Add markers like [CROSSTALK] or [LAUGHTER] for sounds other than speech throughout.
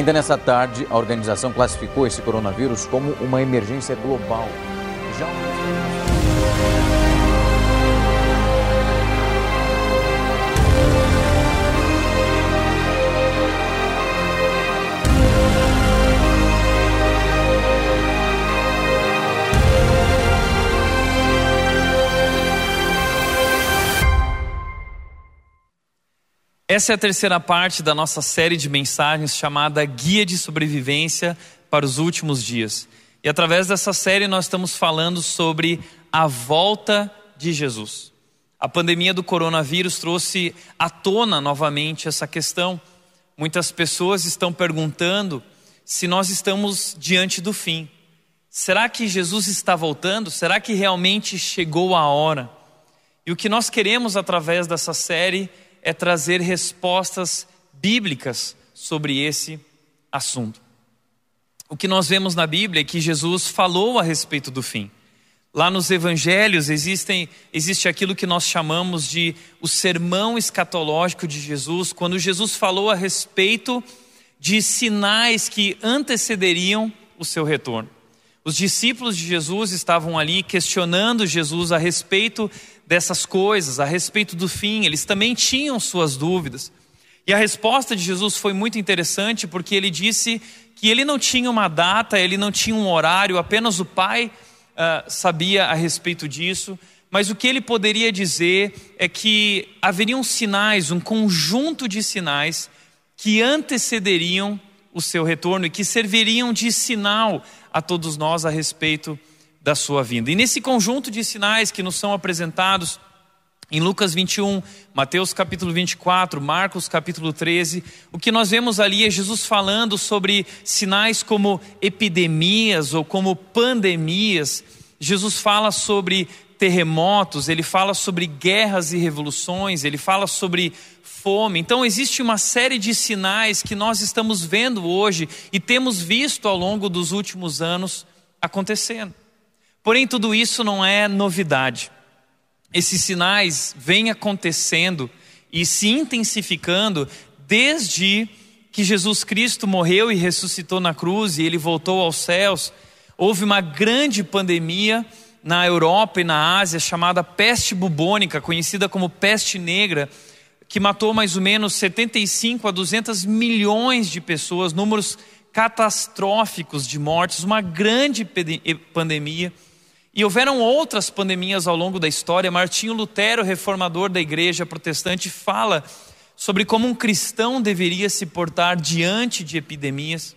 Ainda nessa tarde, a organização classificou esse coronavírus como uma emergência global. Já... Essa é a terceira parte da nossa série de mensagens chamada Guia de Sobrevivência para os Últimos Dias. E através dessa série nós estamos falando sobre a volta de Jesus. A pandemia do coronavírus trouxe à tona novamente essa questão. Muitas pessoas estão perguntando se nós estamos diante do fim. Será que Jesus está voltando? Será que realmente chegou a hora? E o que nós queremos através dessa série é trazer respostas bíblicas sobre esse assunto. O que nós vemos na Bíblia é que Jesus falou a respeito do fim. Lá nos evangelhos existem, existe aquilo que nós chamamos de o sermão escatológico de Jesus, quando Jesus falou a respeito de sinais que antecederiam o seu retorno. Os discípulos de Jesus estavam ali questionando Jesus a respeito dessas coisas, a respeito do fim, eles também tinham suas dúvidas. E a resposta de Jesus foi muito interessante porque ele disse que ele não tinha uma data, ele não tinha um horário, apenas o Pai uh, sabia a respeito disso. Mas o que ele poderia dizer é que haveriam sinais, um conjunto de sinais que antecederiam o seu retorno e que serviriam de sinal a todos nós a respeito da sua vinda. E nesse conjunto de sinais que nos são apresentados em Lucas 21, Mateus capítulo 24, Marcos capítulo 13, o que nós vemos ali é Jesus falando sobre sinais como epidemias ou como pandemias. Jesus fala sobre terremotos, ele fala sobre guerras e revoluções, ele fala sobre fome. Então, existe uma série de sinais que nós estamos vendo hoje e temos visto ao longo dos últimos anos acontecendo. Porém, tudo isso não é novidade. Esses sinais vêm acontecendo e se intensificando desde que Jesus Cristo morreu e ressuscitou na cruz e ele voltou aos céus. Houve uma grande pandemia na Europa e na Ásia chamada peste bubônica, conhecida como peste negra, que matou mais ou menos 75 a 200 milhões de pessoas, números catastróficos de mortes, uma grande pandemia. E houveram outras pandemias ao longo da história. Martinho Lutero, reformador da igreja protestante, fala sobre como um cristão deveria se portar diante de epidemias.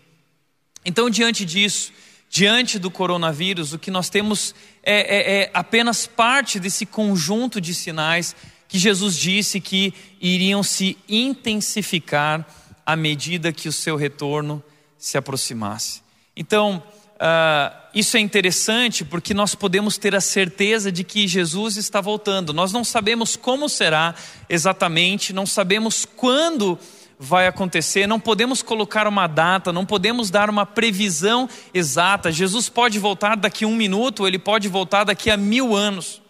Então, diante disso, diante do coronavírus, o que nós temos é, é, é apenas parte desse conjunto de sinais que Jesus disse que iriam se intensificar à medida que o seu retorno se aproximasse. Então, uh, isso é interessante porque nós podemos ter a certeza de que Jesus está voltando. Nós não sabemos como será exatamente, não sabemos quando vai acontecer, não podemos colocar uma data, não podemos dar uma previsão exata. Jesus pode voltar daqui a um minuto, ele pode voltar daqui a mil anos.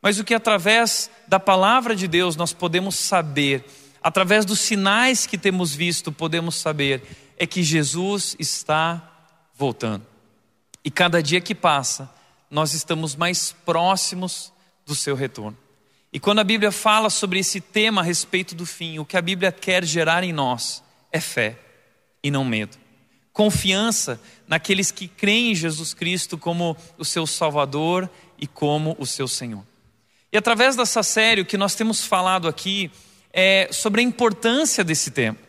Mas o que através da palavra de Deus nós podemos saber, através dos sinais que temos visto, podemos saber, é que Jesus está voltando. E cada dia que passa, nós estamos mais próximos do seu retorno. E quando a Bíblia fala sobre esse tema a respeito do fim, o que a Bíblia quer gerar em nós é fé e não medo. Confiança naqueles que creem em Jesus Cristo como o seu Salvador e como o seu Senhor. E através dessa série, o que nós temos falado aqui é sobre a importância desse tempo.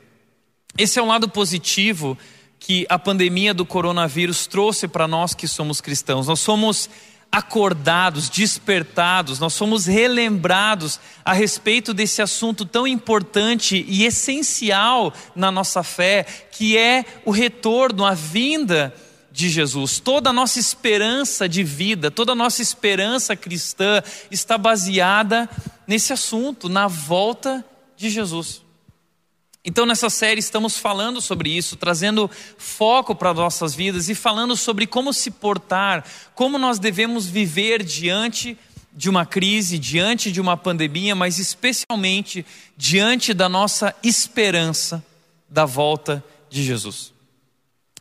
Esse é um lado positivo que a pandemia do coronavírus trouxe para nós que somos cristãos. Nós somos acordados, despertados, nós somos relembrados a respeito desse assunto tão importante e essencial na nossa fé, que é o retorno, a vinda de Jesus. Toda a nossa esperança de vida, toda a nossa esperança cristã está baseada nesse assunto, na volta de Jesus. Então, nessa série, estamos falando sobre isso, trazendo foco para nossas vidas e falando sobre como se portar, como nós devemos viver diante de uma crise, diante de uma pandemia, mas especialmente diante da nossa esperança da volta de Jesus.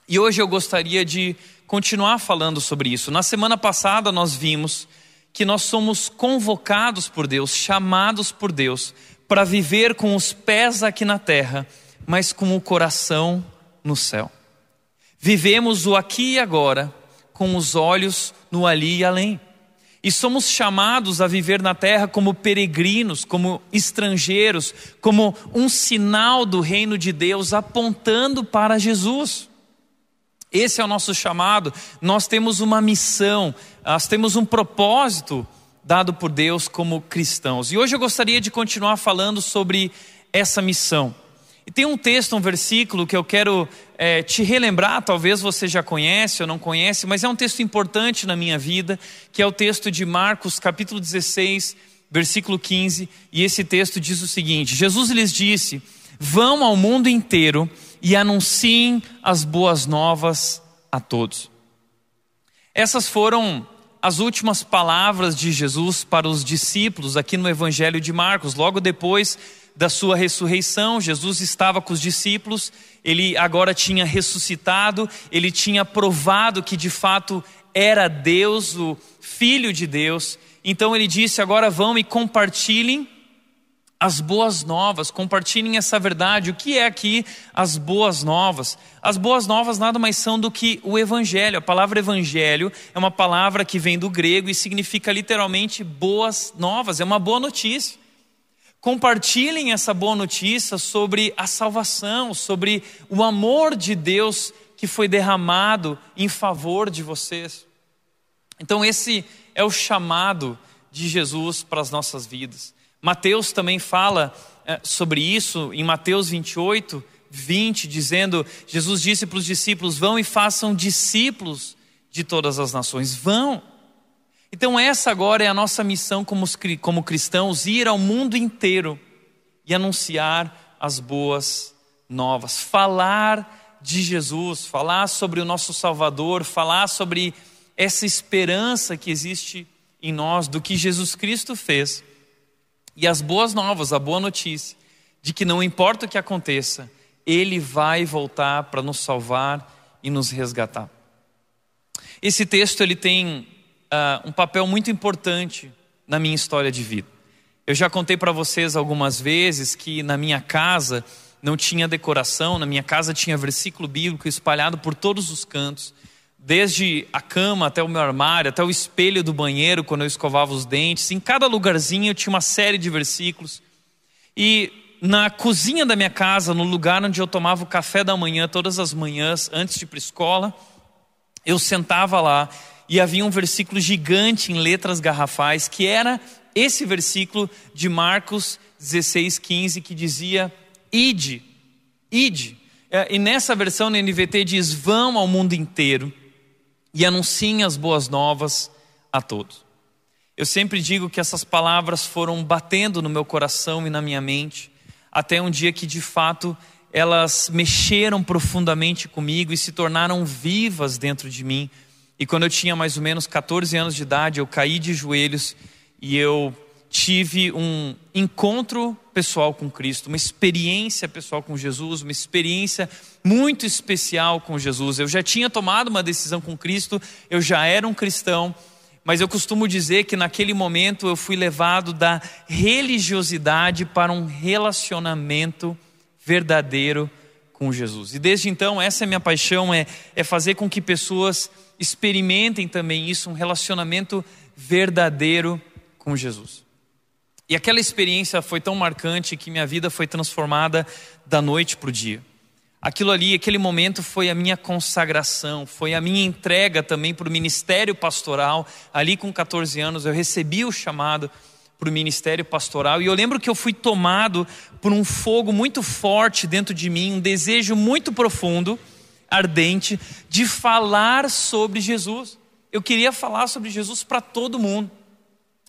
E hoje eu gostaria de continuar falando sobre isso. Na semana passada nós vimos que nós somos convocados por Deus, chamados por Deus, para viver com os pés aqui na terra, mas com o coração no céu. Vivemos o aqui e agora, com os olhos no ali e além. E somos chamados a viver na terra como peregrinos, como estrangeiros, como um sinal do reino de Deus apontando para Jesus. Esse é o nosso chamado. Nós temos uma missão, nós temos um propósito dado por Deus como cristãos. E hoje eu gostaria de continuar falando sobre essa missão. E tem um texto, um versículo que eu quero é, te relembrar, talvez você já conhece ou não conhece, mas é um texto importante na minha vida, que é o texto de Marcos, capítulo 16, versículo 15, e esse texto diz o seguinte: Jesus lhes disse: Vão ao mundo inteiro e anunciem as boas novas a todos. Essas foram as últimas palavras de Jesus para os discípulos aqui no Evangelho de Marcos, logo depois da sua ressurreição, Jesus estava com os discípulos, ele agora tinha ressuscitado, ele tinha provado que de fato era Deus, o Filho de Deus. Então ele disse: agora vão e compartilhem as boas novas, compartilhem essa verdade. O que é aqui as boas novas? As boas novas nada mais são do que o evangelho. A palavra evangelho é uma palavra que vem do grego e significa literalmente boas novas, é uma boa notícia. Compartilhem essa boa notícia sobre a salvação, sobre o amor de Deus que foi derramado em favor de vocês. Então, esse é o chamado de Jesus para as nossas vidas. Mateus também fala é, sobre isso em Mateus 28, 20, dizendo: Jesus disse para os discípulos: Vão e façam discípulos de todas as nações. Vão. Então, essa agora é a nossa missão como, como cristãos: ir ao mundo inteiro e anunciar as boas novas, falar de Jesus, falar sobre o nosso Salvador, falar sobre essa esperança que existe em nós, do que Jesus Cristo fez. E as boas novas, a boa notícia, de que não importa o que aconteça, Ele vai voltar para nos salvar e nos resgatar. Esse texto ele tem uh, um papel muito importante na minha história de vida. Eu já contei para vocês algumas vezes que na minha casa não tinha decoração, na minha casa tinha versículo bíblico espalhado por todos os cantos, desde a cama até o meu armário, até o espelho do banheiro quando eu escovava os dentes. Em cada lugarzinho eu tinha uma série de versículos. E na cozinha da minha casa, no lugar onde eu tomava o café da manhã todas as manhãs antes de ir para escola, eu sentava lá e havia um versículo gigante em letras garrafais, que era esse versículo de Marcos 16, 15, que dizia: Ide, ide. É, e nessa versão na NVT diz: Vão ao mundo inteiro e anunciem as boas novas a todos. Eu sempre digo que essas palavras foram batendo no meu coração e na minha mente, até um dia que de fato elas mexeram profundamente comigo e se tornaram vivas dentro de mim e quando eu tinha mais ou menos 14 anos de idade, eu caí de joelhos e eu tive um encontro pessoal com Cristo, uma experiência pessoal com Jesus, uma experiência muito especial com Jesus. Eu já tinha tomado uma decisão com Cristo, eu já era um cristão, mas eu costumo dizer que naquele momento eu fui levado da religiosidade para um relacionamento verdadeiro com Jesus. E desde então, essa é minha paixão, é, é fazer com que pessoas experimentem também isso, um relacionamento verdadeiro com Jesus. E aquela experiência foi tão marcante que minha vida foi transformada da noite para o dia. Aquilo ali, aquele momento foi a minha consagração, foi a minha entrega também para o ministério pastoral. Ali com 14 anos eu recebi o chamado para o ministério pastoral e eu lembro que eu fui tomado por um fogo muito forte dentro de mim, um desejo muito profundo ardente de falar sobre Jesus. Eu queria falar sobre Jesus para todo mundo.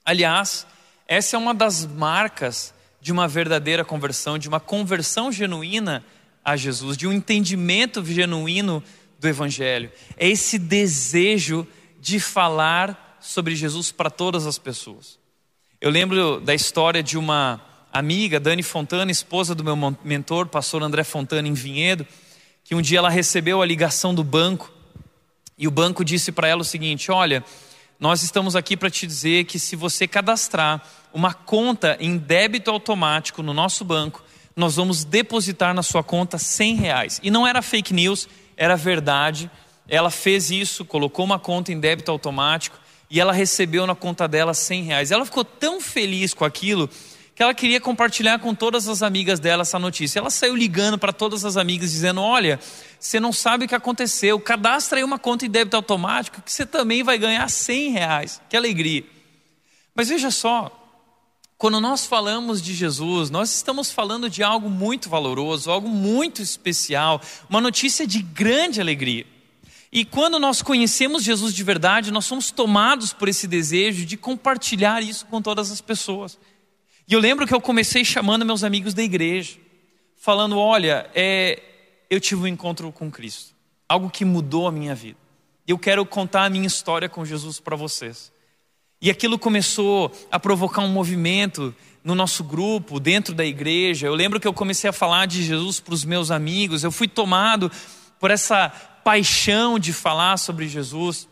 Aliás, essa é uma das marcas de uma verdadeira conversão, de uma conversão genuína a Jesus, de um entendimento genuíno do Evangelho. É esse desejo de falar sobre Jesus para todas as pessoas. Eu lembro da história de uma amiga, Dani Fontana, esposa do meu mentor, pastor André Fontana, em Vinhedo que um dia ela recebeu a ligação do banco e o banco disse para ela o seguinte: Olha, nós estamos aqui para te dizer que se você cadastrar uma conta em débito automático no nosso banco, nós vamos depositar na sua conta 100 reais. E não era fake news, era verdade. Ela fez isso, colocou uma conta em débito automático e ela recebeu na conta dela 100 reais. Ela ficou tão feliz com aquilo que ela queria compartilhar com todas as amigas dela essa notícia. Ela saiu ligando para todas as amigas dizendo: Olha, você não sabe o que aconteceu, cadastra aí uma conta em débito automático que você também vai ganhar 100 reais. Que alegria. Mas veja só, quando nós falamos de Jesus, nós estamos falando de algo muito valoroso, algo muito especial, uma notícia de grande alegria. E quando nós conhecemos Jesus de verdade, nós somos tomados por esse desejo de compartilhar isso com todas as pessoas. E eu lembro que eu comecei chamando meus amigos da igreja, falando: olha, é, eu tive um encontro com Cristo, algo que mudou a minha vida. Eu quero contar a minha história com Jesus para vocês. E aquilo começou a provocar um movimento no nosso grupo, dentro da igreja. Eu lembro que eu comecei a falar de Jesus para os meus amigos, eu fui tomado por essa paixão de falar sobre Jesus.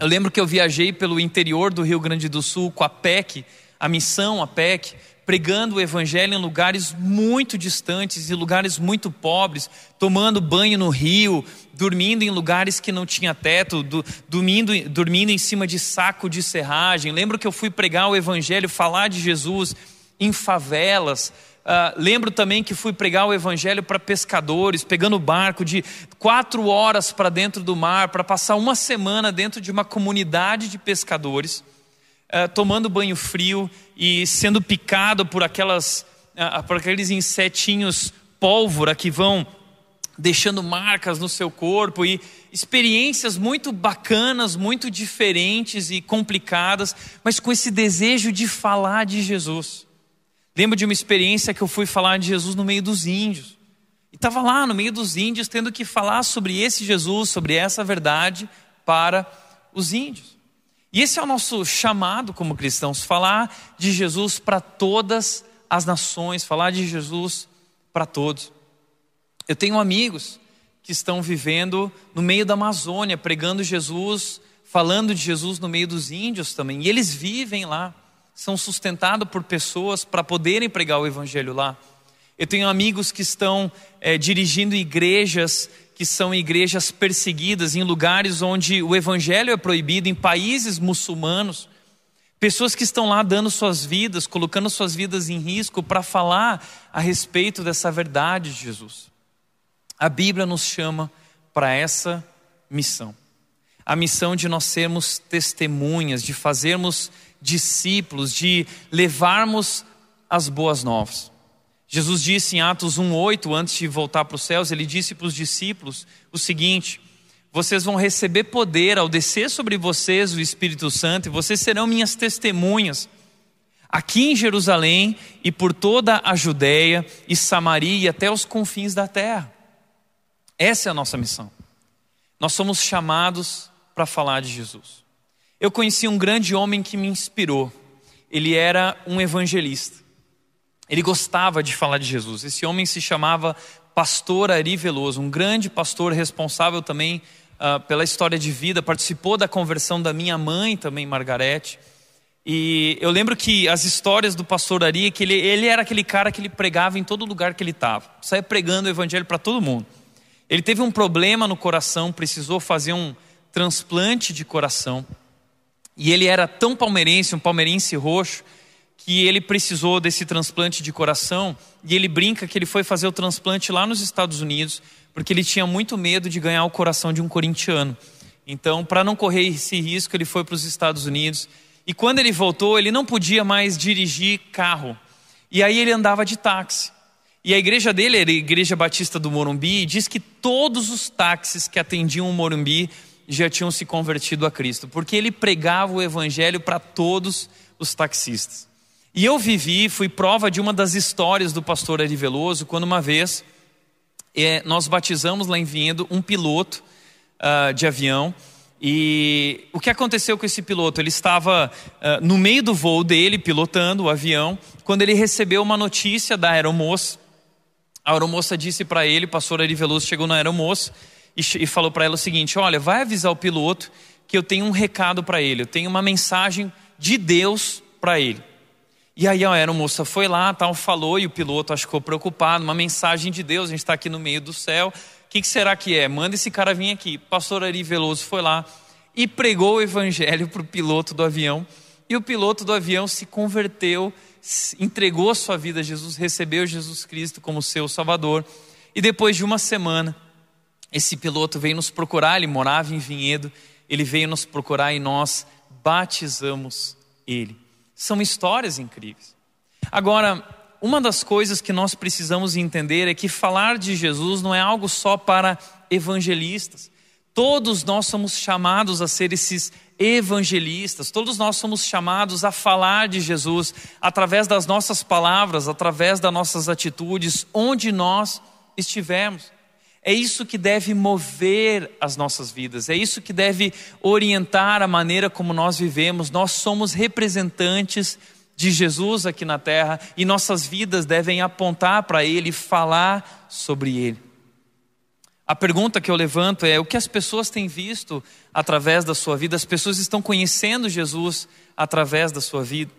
Eu lembro que eu viajei pelo interior do Rio Grande do Sul com a PEC, a missão, a PEC, pregando o evangelho em lugares muito distantes e lugares muito pobres, tomando banho no rio, dormindo em lugares que não tinha teto, do, dormindo, dormindo em cima de saco de serragem. Lembro que eu fui pregar o evangelho, falar de Jesus em favelas. Uh, lembro também que fui pregar o evangelho para pescadores, pegando barco de quatro horas para dentro do mar, para passar uma semana dentro de uma comunidade de pescadores uh, tomando banho frio e sendo picado por, aquelas, uh, por aqueles insetinhos pólvora que vão deixando marcas no seu corpo e experiências muito bacanas, muito diferentes e complicadas, mas com esse desejo de falar de Jesus. Lembro de uma experiência que eu fui falar de Jesus no meio dos índios. E estava lá no meio dos índios tendo que falar sobre esse Jesus, sobre essa verdade para os índios. E esse é o nosso chamado como cristãos: falar de Jesus para todas as nações, falar de Jesus para todos. Eu tenho amigos que estão vivendo no meio da Amazônia, pregando Jesus, falando de Jesus no meio dos índios também, e eles vivem lá, são sustentados por pessoas para poderem pregar o Evangelho lá. Eu tenho amigos que estão é, dirigindo igrejas que são igrejas perseguidas em lugares onde o evangelho é proibido, em países muçulmanos. Pessoas que estão lá dando suas vidas, colocando suas vidas em risco para falar a respeito dessa verdade de Jesus. A Bíblia nos chama para essa missão. A missão de nós sermos testemunhas, de fazermos discípulos, de levarmos as boas novas. Jesus disse em Atos 1:8, antes de voltar para os céus, ele disse para os discípulos o seguinte: Vocês vão receber poder ao descer sobre vocês o Espírito Santo, e vocês serão minhas testemunhas aqui em Jerusalém e por toda a Judéia e Samaria e até os confins da terra. Essa é a nossa missão. Nós somos chamados para falar de Jesus. Eu conheci um grande homem que me inspirou. Ele era um evangelista. Ele gostava de falar de Jesus. Esse homem se chamava Pastor Ari Veloso, um grande pastor responsável também uh, pela história de vida, participou da conversão da minha mãe também, Margarete. E eu lembro que as histórias do pastor Ari, que ele, ele era aquele cara que ele pregava em todo lugar que ele estava, saía pregando o evangelho para todo mundo. Ele teve um problema no coração, precisou fazer um transplante de coração. E ele era tão palmeirense, um palmeirense roxo, que ele precisou desse transplante de coração e ele brinca que ele foi fazer o transplante lá nos Estados Unidos porque ele tinha muito medo de ganhar o coração de um corintiano. Então, para não correr esse risco, ele foi para os Estados Unidos e quando ele voltou, ele não podia mais dirigir carro. E aí ele andava de táxi. E a igreja dele era a Igreja Batista do Morumbi e diz que todos os táxis que atendiam o Morumbi já tinham se convertido a Cristo, porque ele pregava o evangelho para todos os taxistas. E eu vivi, fui prova de uma das histórias do pastor Ari Veloso, quando uma vez é, nós batizamos lá em Vinhedo um piloto uh, de avião. E o que aconteceu com esse piloto? Ele estava uh, no meio do voo dele, pilotando o avião, quando ele recebeu uma notícia da aeromoça, A aeromoça disse para ele, o pastor Ari Veloso chegou na aeromoça e, e falou para ela o seguinte: Olha, vai avisar o piloto que eu tenho um recado para ele, eu tenho uma mensagem de Deus para ele. E aí a aeromoça foi lá, tal, falou, e o piloto acho que ficou preocupado, uma mensagem de Deus, a gente está aqui no meio do céu, o que, que, será que é? Manda esse cara vir aqui. Pastor Ari Veloso foi lá e pregou o evangelho para o piloto do avião, e o piloto do avião se converteu, entregou a sua vida a Jesus, recebeu Jesus Cristo como seu Salvador, e depois de uma semana, esse piloto veio nos procurar, ele morava em Vinhedo, ele veio nos procurar e nós batizamos ele. São histórias incríveis. Agora, uma das coisas que nós precisamos entender é que falar de Jesus não é algo só para evangelistas. Todos nós somos chamados a ser esses evangelistas, todos nós somos chamados a falar de Jesus através das nossas palavras, através das nossas atitudes, onde nós estivermos. É isso que deve mover as nossas vidas, é isso que deve orientar a maneira como nós vivemos. Nós somos representantes de Jesus aqui na terra e nossas vidas devem apontar para Ele falar sobre Ele. A pergunta que eu levanto é: o que as pessoas têm visto através da sua vida? As pessoas estão conhecendo Jesus através da sua vida?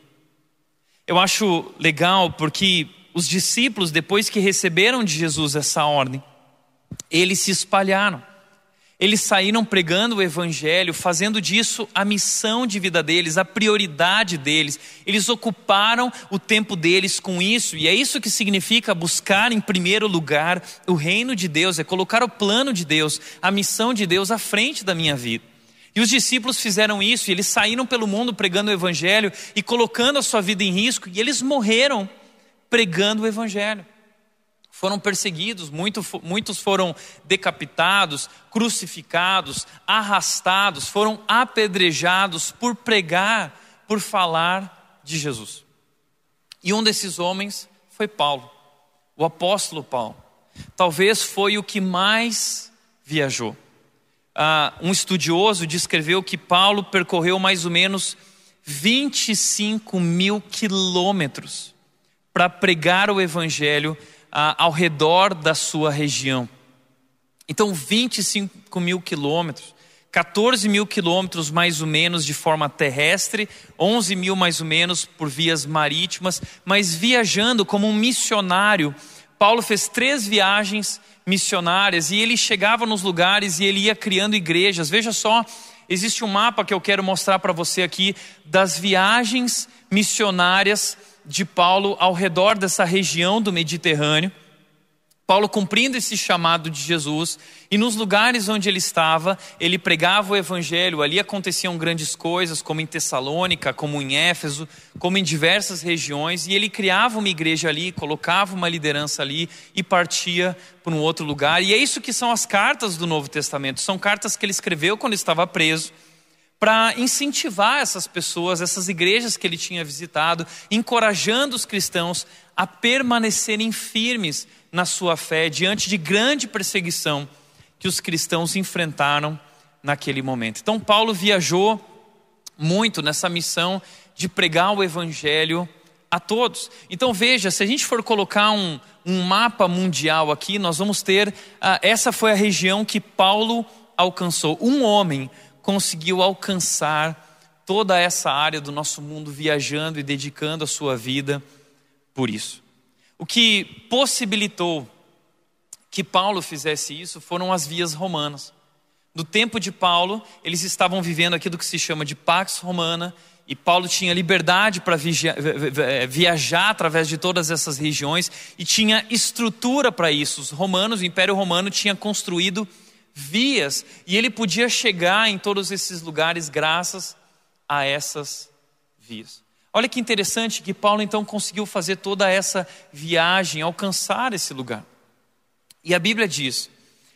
Eu acho legal porque os discípulos, depois que receberam de Jesus essa ordem, eles se espalharam. Eles saíram pregando o evangelho, fazendo disso a missão de vida deles, a prioridade deles. Eles ocuparam o tempo deles com isso, e é isso que significa buscar em primeiro lugar o reino de Deus, é colocar o plano de Deus, a missão de Deus à frente da minha vida. E os discípulos fizeram isso, e eles saíram pelo mundo pregando o evangelho e colocando a sua vida em risco, e eles morreram pregando o evangelho foram perseguidos, muito, muitos foram decapitados, crucificados, arrastados, foram apedrejados por pregar, por falar de Jesus. E um desses homens foi Paulo, o apóstolo Paulo. Talvez foi o que mais viajou. Ah, um estudioso descreveu que Paulo percorreu mais ou menos 25 mil quilômetros para pregar o evangelho ah, ao redor da sua região. Então, 25 mil quilômetros, 14 mil quilômetros mais ou menos de forma terrestre, 11 mil mais ou menos por vias marítimas, mas viajando como um missionário. Paulo fez três viagens missionárias e ele chegava nos lugares e ele ia criando igrejas. Veja só, existe um mapa que eu quero mostrar para você aqui das viagens missionárias de Paulo ao redor dessa região do Mediterrâneo. Paulo cumprindo esse chamado de Jesus, e nos lugares onde ele estava, ele pregava o evangelho, ali aconteciam grandes coisas, como em Tessalônica, como em Éfeso, como em diversas regiões, e ele criava uma igreja ali, colocava uma liderança ali e partia para um outro lugar. E é isso que são as cartas do Novo Testamento, são cartas que ele escreveu quando estava preso para incentivar essas pessoas, essas igrejas que ele tinha visitado, encorajando os cristãos a permanecerem firmes na sua fé diante de grande perseguição que os cristãos enfrentaram naquele momento. Então, Paulo viajou muito nessa missão de pregar o evangelho a todos. Então, veja, se a gente for colocar um, um mapa mundial aqui, nós vamos ter. Uh, essa foi a região que Paulo alcançou. Um homem conseguiu alcançar toda essa área do nosso mundo, viajando e dedicando a sua vida por isso. O que possibilitou que Paulo fizesse isso foram as vias romanas. No tempo de Paulo, eles estavam vivendo aquilo que se chama de Pax Romana, e Paulo tinha liberdade para viajar através de todas essas regiões e tinha estrutura para isso. Os romanos, o Império Romano, tinha construído vias e ele podia chegar em todos esses lugares graças a essas vias. Olha que interessante que Paulo então conseguiu fazer toda essa viagem, alcançar esse lugar. E a Bíblia diz,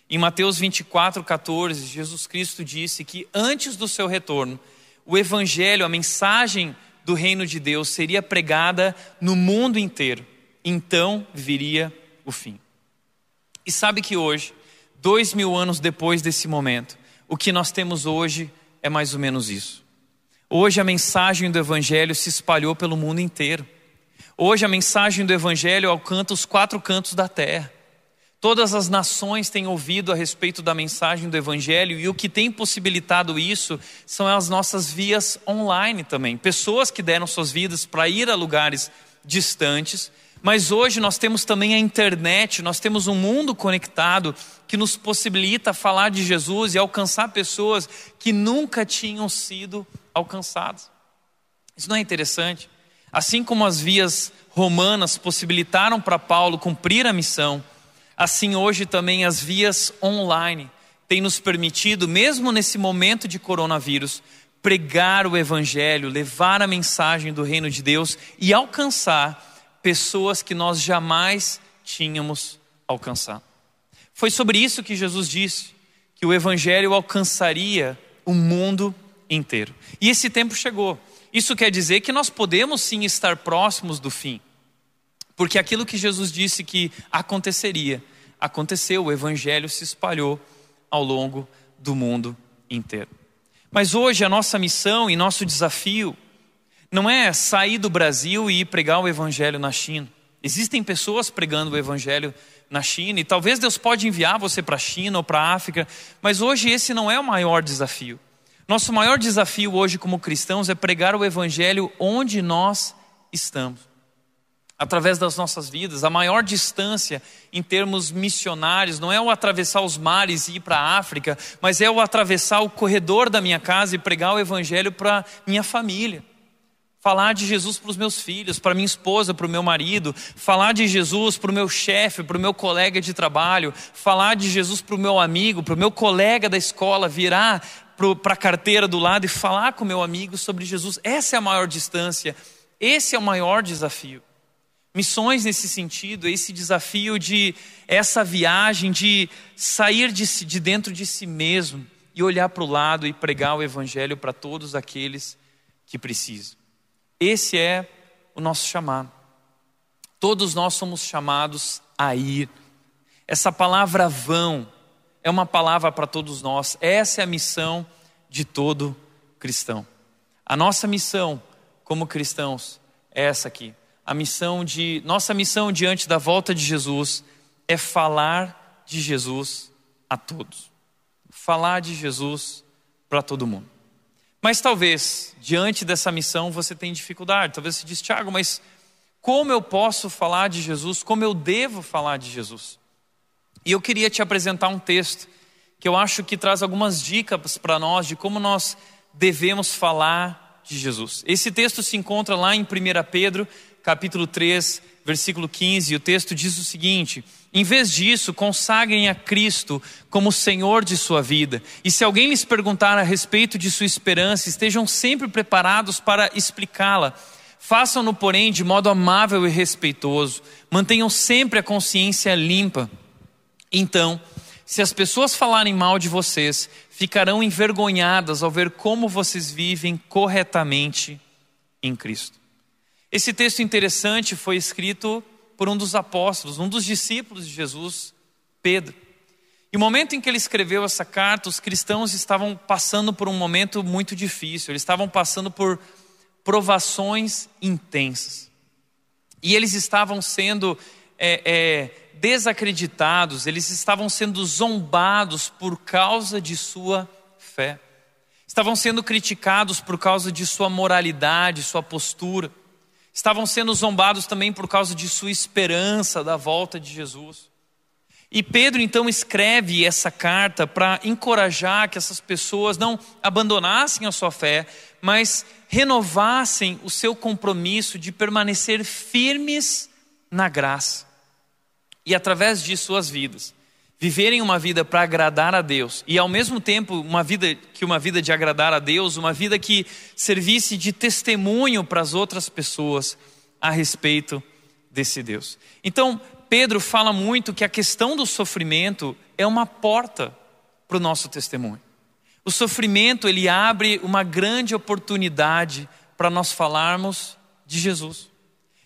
em Mateus 24, 14, Jesus Cristo disse que antes do seu retorno, o Evangelho, a mensagem do reino de Deus seria pregada no mundo inteiro. Então viria o fim. E sabe que hoje dois mil anos depois desse momento, o que nós temos hoje é mais ou menos isso. Hoje a mensagem do Evangelho se espalhou pelo mundo inteiro. Hoje a mensagem do Evangelho alcança os quatro cantos da terra. Todas as nações têm ouvido a respeito da mensagem do Evangelho e o que tem possibilitado isso são as nossas vias online também. Pessoas que deram suas vidas para ir a lugares distantes, mas hoje nós temos também a internet, nós temos um mundo conectado que nos possibilita falar de Jesus e alcançar pessoas que nunca tinham sido alcançadas. Isso não é interessante? Assim como as vias romanas possibilitaram para Paulo cumprir a missão, Assim, hoje também as vias online têm nos permitido, mesmo nesse momento de coronavírus, pregar o Evangelho, levar a mensagem do reino de Deus e alcançar pessoas que nós jamais tínhamos alcançado. Foi sobre isso que Jesus disse que o Evangelho alcançaria o mundo inteiro. E esse tempo chegou. Isso quer dizer que nós podemos sim estar próximos do fim. Porque aquilo que Jesus disse que aconteceria, aconteceu, o evangelho se espalhou ao longo do mundo inteiro. Mas hoje a nossa missão e nosso desafio não é sair do Brasil e ir pregar o evangelho na China. Existem pessoas pregando o evangelho na China e talvez Deus pode enviar você para a China ou para a África, mas hoje esse não é o maior desafio. Nosso maior desafio hoje como cristãos é pregar o evangelho onde nós estamos através das nossas vidas. A maior distância em termos missionários não é o atravessar os mares e ir para a África, mas é o atravessar o corredor da minha casa e pregar o evangelho para minha família. Falar de Jesus para os meus filhos, para minha esposa, para o meu marido, falar de Jesus para o meu chefe, para o meu colega de trabalho, falar de Jesus para o meu amigo, para o meu colega da escola, virar para a carteira do lado e falar com o meu amigo sobre Jesus. Essa é a maior distância, esse é o maior desafio. Missões nesse sentido, esse desafio de essa viagem de sair de, si, de dentro de si mesmo e olhar para o lado e pregar o evangelho para todos aqueles que precisam. Esse é o nosso chamado. Todos nós somos chamados a ir. Essa palavra vão é uma palavra para todos nós. Essa é a missão de todo cristão. A nossa missão como cristãos é essa aqui a missão de nossa missão diante da volta de Jesus é falar de Jesus a todos. Falar de Jesus para todo mundo. Mas talvez diante dessa missão você tenha dificuldade. Talvez você diz, Tiago, mas como eu posso falar de Jesus? Como eu devo falar de Jesus? E eu queria te apresentar um texto que eu acho que traz algumas dicas para nós de como nós devemos falar de Jesus. Esse texto se encontra lá em 1 Pedro, capítulo 3, versículo 15, o texto diz o seguinte: Em vez disso, consagrem a Cristo como Senhor de sua vida. E se alguém lhes perguntar a respeito de sua esperança, estejam sempre preparados para explicá-la. Façam-no, porém, de modo amável e respeitoso. Mantenham sempre a consciência limpa. Então, se as pessoas falarem mal de vocês, ficarão envergonhadas ao ver como vocês vivem corretamente em Cristo. Esse texto interessante foi escrito por um dos apóstolos, um dos discípulos de Jesus, Pedro. E o momento em que ele escreveu essa carta, os cristãos estavam passando por um momento muito difícil, eles estavam passando por provações intensas. E eles estavam sendo é, é, desacreditados, eles estavam sendo zombados por causa de sua fé. Estavam sendo criticados por causa de sua moralidade, sua postura estavam sendo zombados também por causa de sua esperança da volta de Jesus. E Pedro então escreve essa carta para encorajar que essas pessoas não abandonassem a sua fé, mas renovassem o seu compromisso de permanecer firmes na graça. E através de suas vidas, viverem uma vida para agradar a Deus e ao mesmo tempo uma vida que uma vida de agradar a Deus, uma vida que servisse de testemunho para as outras pessoas a respeito desse Deus. Então, Pedro fala muito que a questão do sofrimento é uma porta para o nosso testemunho. O sofrimento ele abre uma grande oportunidade para nós falarmos de Jesus.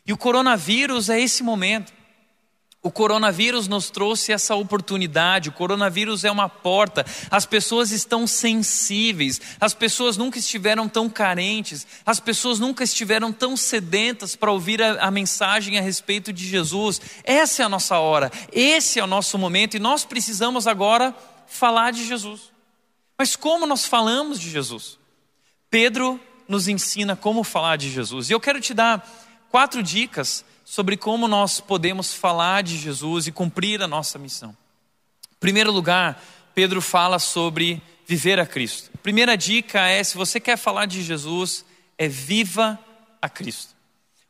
E o coronavírus é esse momento. O coronavírus nos trouxe essa oportunidade. O coronavírus é uma porta. As pessoas estão sensíveis. As pessoas nunca estiveram tão carentes. As pessoas nunca estiveram tão sedentas para ouvir a, a, mensagem a respeito de Jesus. Essa é a nossa hora. Esse é o nosso momento. E nós precisamos agora falar de Jesus. Mas como nós falamos de Jesus? Pedro nos ensina como falar de Jesus. E eu quero te dar quatro dicas sobre como nós podemos falar de Jesus e cumprir a nossa missão. Em primeiro lugar, Pedro fala sobre viver a Cristo. Primeira dica é: se você quer falar de Jesus, é viva a Cristo.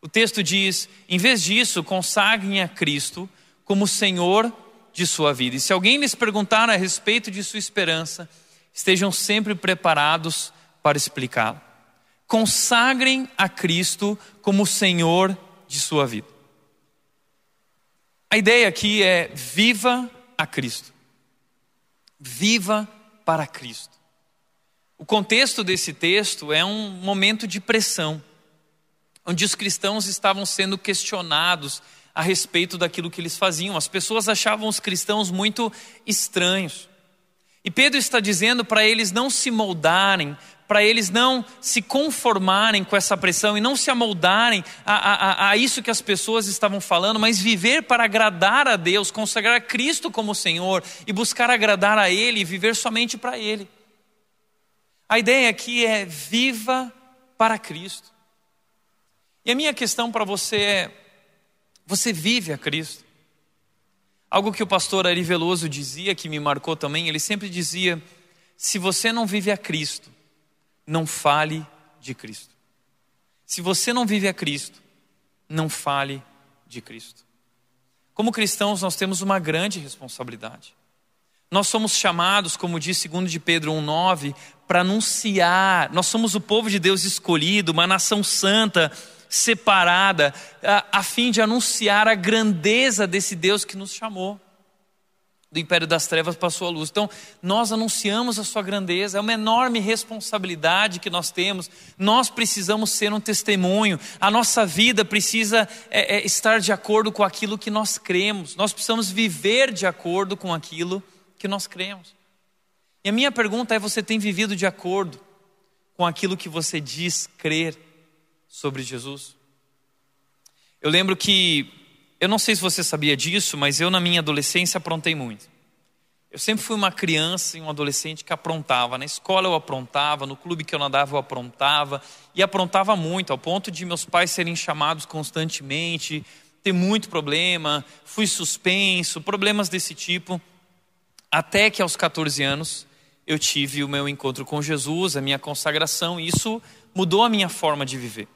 O texto diz: em vez disso, consagrem a Cristo como Senhor de sua vida. E se alguém lhes perguntar a respeito de sua esperança, estejam sempre preparados para explicá-la. Consagrem a Cristo como Senhor de sua vida. A ideia aqui é viva a Cristo. Viva para Cristo. O contexto desse texto é um momento de pressão, onde os cristãos estavam sendo questionados a respeito daquilo que eles faziam. As pessoas achavam os cristãos muito estranhos. E Pedro está dizendo para eles não se moldarem para eles não se conformarem com essa pressão e não se amoldarem a, a, a, isso que as pessoas estavam falando, mas viver para agradar a Deus, consagrar Cristo como Senhor e buscar agradar a Ele e viver somente para Ele. A ideia aqui é viva para Cristo. E a minha questão para você é: você vive a Cristo? Algo que o pastor Ari Veloso dizia, que me marcou também, ele sempre dizia: se você não vive a Cristo, não fale de Cristo. Se você não vive a Cristo, não fale de Cristo. Como cristãos, nós temos uma grande responsabilidade. Nós somos chamados, como diz 2 de Pedro 1,9, para anunciar. Nós somos o povo de Deus escolhido, uma nação santa, separada, a, a fim de anunciar a grandeza desse Deus que nos chamou do império das trevas a sua luz. Então, nós anunciamos a sua grandeza, é uma enorme responsabilidade que nós temos. Nós precisamos ser um testemunho, a nossa vida precisa é, é, estar de acordo com aquilo que nós cremos, nós precisamos viver de acordo com aquilo que nós cremos. E a minha pergunta é: você tem vivido de acordo com aquilo que você diz crer sobre Jesus? Eu lembro que eu não sei se você sabia disso, mas eu na minha adolescência aprontei muito. Eu sempre fui uma criança e um adolescente que aprontava. Na escola eu aprontava, no clube que eu nadava eu aprontava. E aprontava muito, ao ponto de meus pais serem chamados constantemente, ter muito problema, fui suspenso, problemas desse tipo. Até que aos 14 anos eu tive o meu encontro com Jesus, a minha consagração, e isso mudou a minha forma de viver.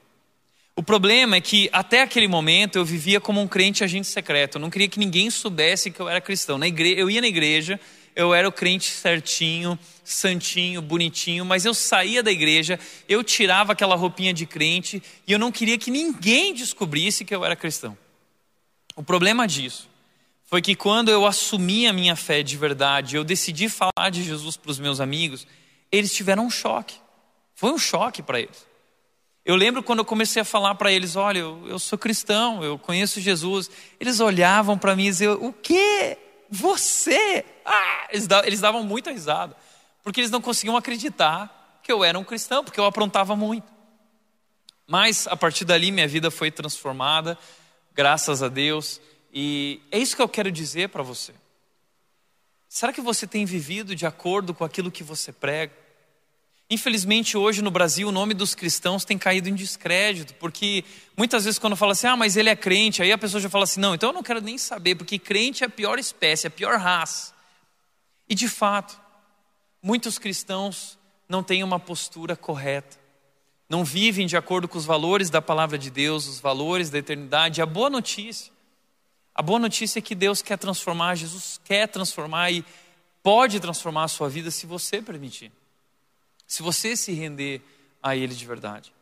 O problema é que até aquele momento eu vivia como um crente agente secreto. Eu não queria que ninguém soubesse que eu era cristão. Na eu ia na igreja, eu era o crente certinho, santinho, bonitinho, mas eu saía da igreja, eu tirava aquela roupinha de crente e eu não queria que ninguém descobrisse que eu era cristão. O problema disso foi que quando eu assumi a minha fé de verdade, eu decidi falar de Jesus para os meus amigos, eles tiveram um choque. Foi um choque para eles. Eu lembro quando eu comecei a falar para eles: olha, eu, eu, sou cristão, eu conheço Jesus. Eles olhavam para mim e diziam: o quê? Você? Ah! Eles, davam, eles davam muita risada, porque eles não conseguiam acreditar que eu era um cristão, porque eu aprontava muito. Mas a partir dali minha vida foi transformada, graças a Deus, e é isso que eu quero dizer para você. Será que você tem vivido de acordo com aquilo que você prega? Infelizmente, hoje no Brasil, o nome dos cristãos tem caído em descrédito, porque muitas vezes, quando fala assim, ah, mas ele é crente, aí a pessoa já fala assim, não, então eu não quero nem saber, porque crente é a pior espécie, é a pior raça. E de fato, muitos cristãos não têm uma postura correta, não vivem de acordo com os valores da palavra de Deus, os valores da eternidade. A boa notícia, a boa notícia é que Deus quer transformar, Jesus quer transformar e pode transformar a sua vida se você permitir se você se render a Ele de verdade.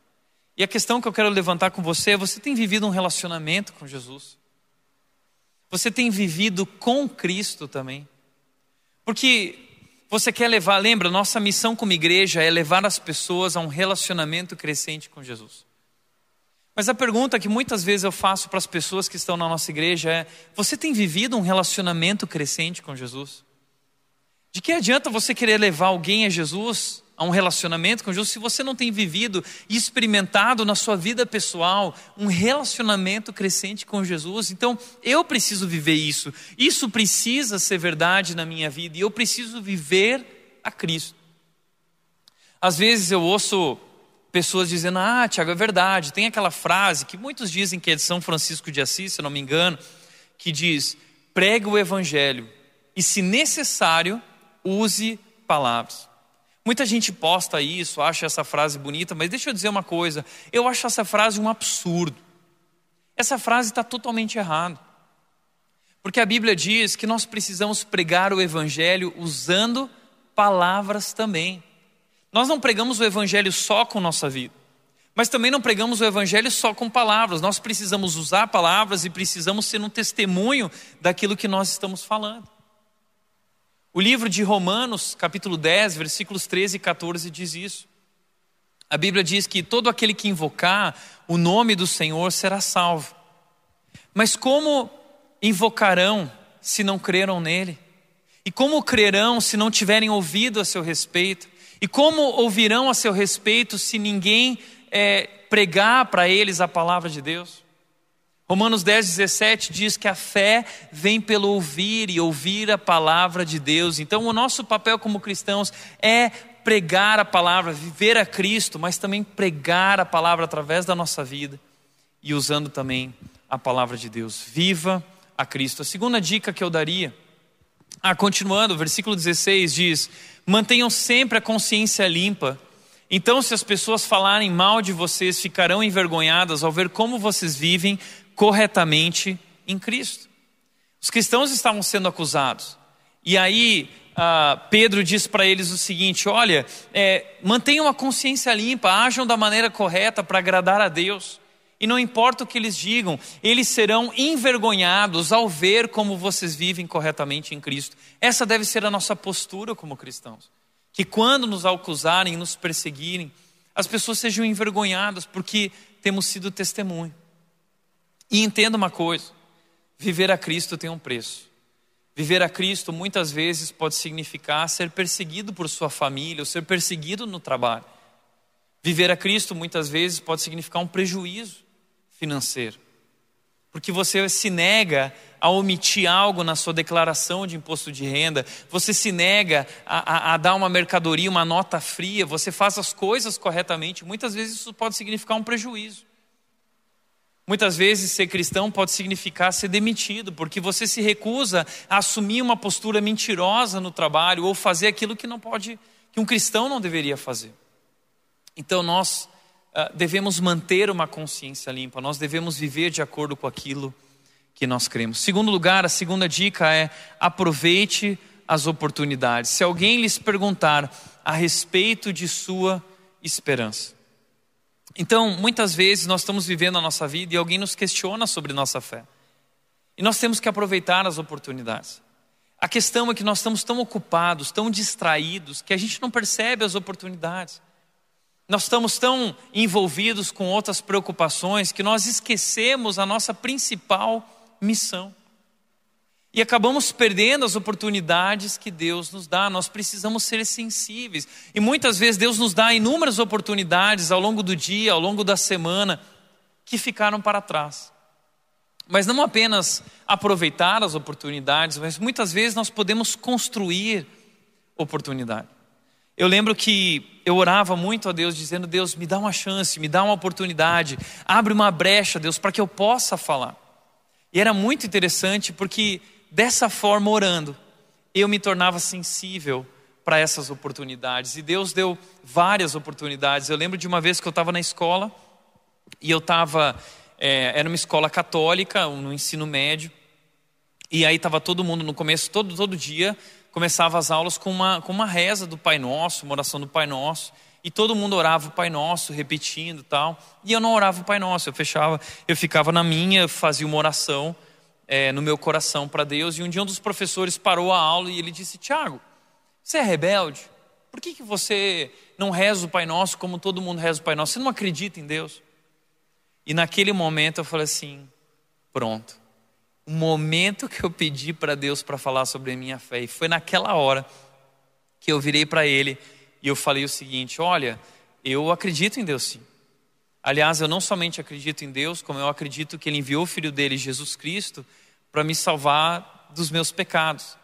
E a questão que eu quero levantar com você é: você tem vivido um relacionamento com Jesus? Você tem vivido com Cristo também? Porque você quer levar, lembra, nossa missão como igreja é levar as pessoas a um relacionamento crescente com Jesus. Mas a pergunta que muitas vezes eu faço para as pessoas que estão na nossa igreja é: você tem vivido um relacionamento crescente com Jesus? De que adianta você querer levar alguém a Jesus, a um relacionamento com Jesus, se você não tem vivido e experimentado na sua vida pessoal um relacionamento crescente com Jesus? Então, eu preciso viver isso. Isso precisa ser verdade na minha vida e eu preciso viver a Cristo. Às vezes eu ouço pessoas dizendo: Ah, Tiago, é verdade. Tem aquela frase que muitos dizem que é de São Francisco de Assis, se não me engano, que diz: pregue o evangelho e, se necessário, use palavras. Muita gente posta isso, acha essa frase bonita, mas deixa eu dizer uma coisa: eu acho essa frase um absurdo. Essa frase está totalmente errada. Porque a Bíblia diz que nós precisamos pregar o Evangelho usando palavras também. Nós não pregamos o Evangelho só com nossa vida, mas também não pregamos o Evangelho só com palavras. Nós precisamos usar palavras e precisamos ser um testemunho daquilo que nós estamos falando. O livro de Romanos, capítulo 10, versículos 13 e 14, diz isso. A Bíblia diz que todo aquele que invocar o nome do Senhor será salvo. Mas como invocarão se não creram nele? E como crerão se não tiverem ouvido a seu respeito? E como ouvirão a seu respeito se ninguém é, pregar para eles a palavra de Deus? Romanos 10, 17 diz que a fé vem pelo ouvir e ouvir a palavra de Deus. Então, o nosso papel como cristãos é pregar a palavra, viver a Cristo, mas também pregar a palavra através da nossa vida e usando também a palavra de Deus. Viva a Cristo. A segunda dica que eu daria, ah, continuando, o versículo 16 diz: Mantenham sempre a consciência limpa. Então, se as pessoas falarem mal de vocês, ficarão envergonhadas ao ver como vocês vivem corretamente em Cristo. Os cristãos estavam sendo acusados. E aí, uh, Pedro diz para eles o seguinte: olha, é, mantenham a consciência limpa, ajam da maneira correta para agradar a Deus. E não importa o que eles digam, eles serão envergonhados ao ver como vocês vivem corretamente em Cristo. Essa deve ser a nossa postura como cristãos. Que quando nos acusarem, nos perseguirem, as pessoas sejam envergonhadas porque temos sido testemunho. E entenda uma coisa: viver a Cristo tem um preço. Viver a Cristo muitas vezes pode significar ser perseguido por sua família, ou ser perseguido no trabalho. Viver a Cristo muitas vezes pode significar um prejuízo financeiro. Porque você se nega a omitir algo na sua declaração de imposto de renda, você se nega a, a, a, dar uma mercadoria, uma nota fria, você faz as coisas corretamente, muitas vezes isso pode significar um prejuízo. Muitas vezes ser cristão pode significar ser demitido, porque você se recusa a assumir uma postura mentirosa no trabalho ou fazer aquilo que não pode, que um cristão não deveria fazer. Então nós uh, devemos manter uma consciência limpa, nós devemos viver de acordo com aquilo que nós cremos. Segundo lugar, a segunda dica é aproveite as oportunidades. Se alguém lhes perguntar a respeito de sua esperança. Então, muitas vezes nós estamos vivendo a nossa vida e alguém nos questiona sobre nossa fé. E nós temos que aproveitar as oportunidades. A questão é que nós estamos tão ocupados, tão distraídos, que a gente não percebe as oportunidades. Nós estamos tão envolvidos com outras preocupações que nós esquecemos a nossa principal missão. E acabamos perdendo as oportunidades que Deus nos dá. Nós precisamos ser sensíveis. E muitas vezes Deus nos dá inúmeras oportunidades ao longo do dia, ao longo da semana, que ficaram para trás. Mas não apenas aproveitar as oportunidades, mas muitas vezes nós podemos construir oportunidade. Eu lembro que eu orava muito a Deus, dizendo: Deus, me dá uma chance, me dá uma oportunidade, abre uma brecha, Deus, para que eu possa falar. E era muito interessante porque dessa forma, orando, eu me tornava sensível para essas oportunidades. E Deus deu várias oportunidades. Eu lembro de uma vez que eu estava na escola e eu estava. É, era uma escola católica, no ensino médio. E aí estava todo mundo no começo, todo, todo dia, começava as aulas com uma, com uma reza do Pai Nosso, uma oração do Pai Nosso. E todo mundo orava o Pai Nosso, repetindo tal. E eu não orava o Pai Nosso, eu fechava, eu ficava na minha, fazia uma oração é, no meu coração para Deus. E um dia um dos professores parou a aula e ele disse: Tiago, você é rebelde? Por que, que você não reza o Pai Nosso como todo mundo reza o Pai Nosso? Você não acredita em Deus? E naquele momento eu falei assim: pronto. O momento que eu pedi para Deus para falar sobre a minha fé. E foi naquela hora que eu virei para ele e eu falei o seguinte: olha, eu acredito em Deus sim. Aliás, eu não somente acredito em Deus, como eu acredito que Ele enviou o Filho dele, Jesus Cristo, para me salvar dos meus pecados.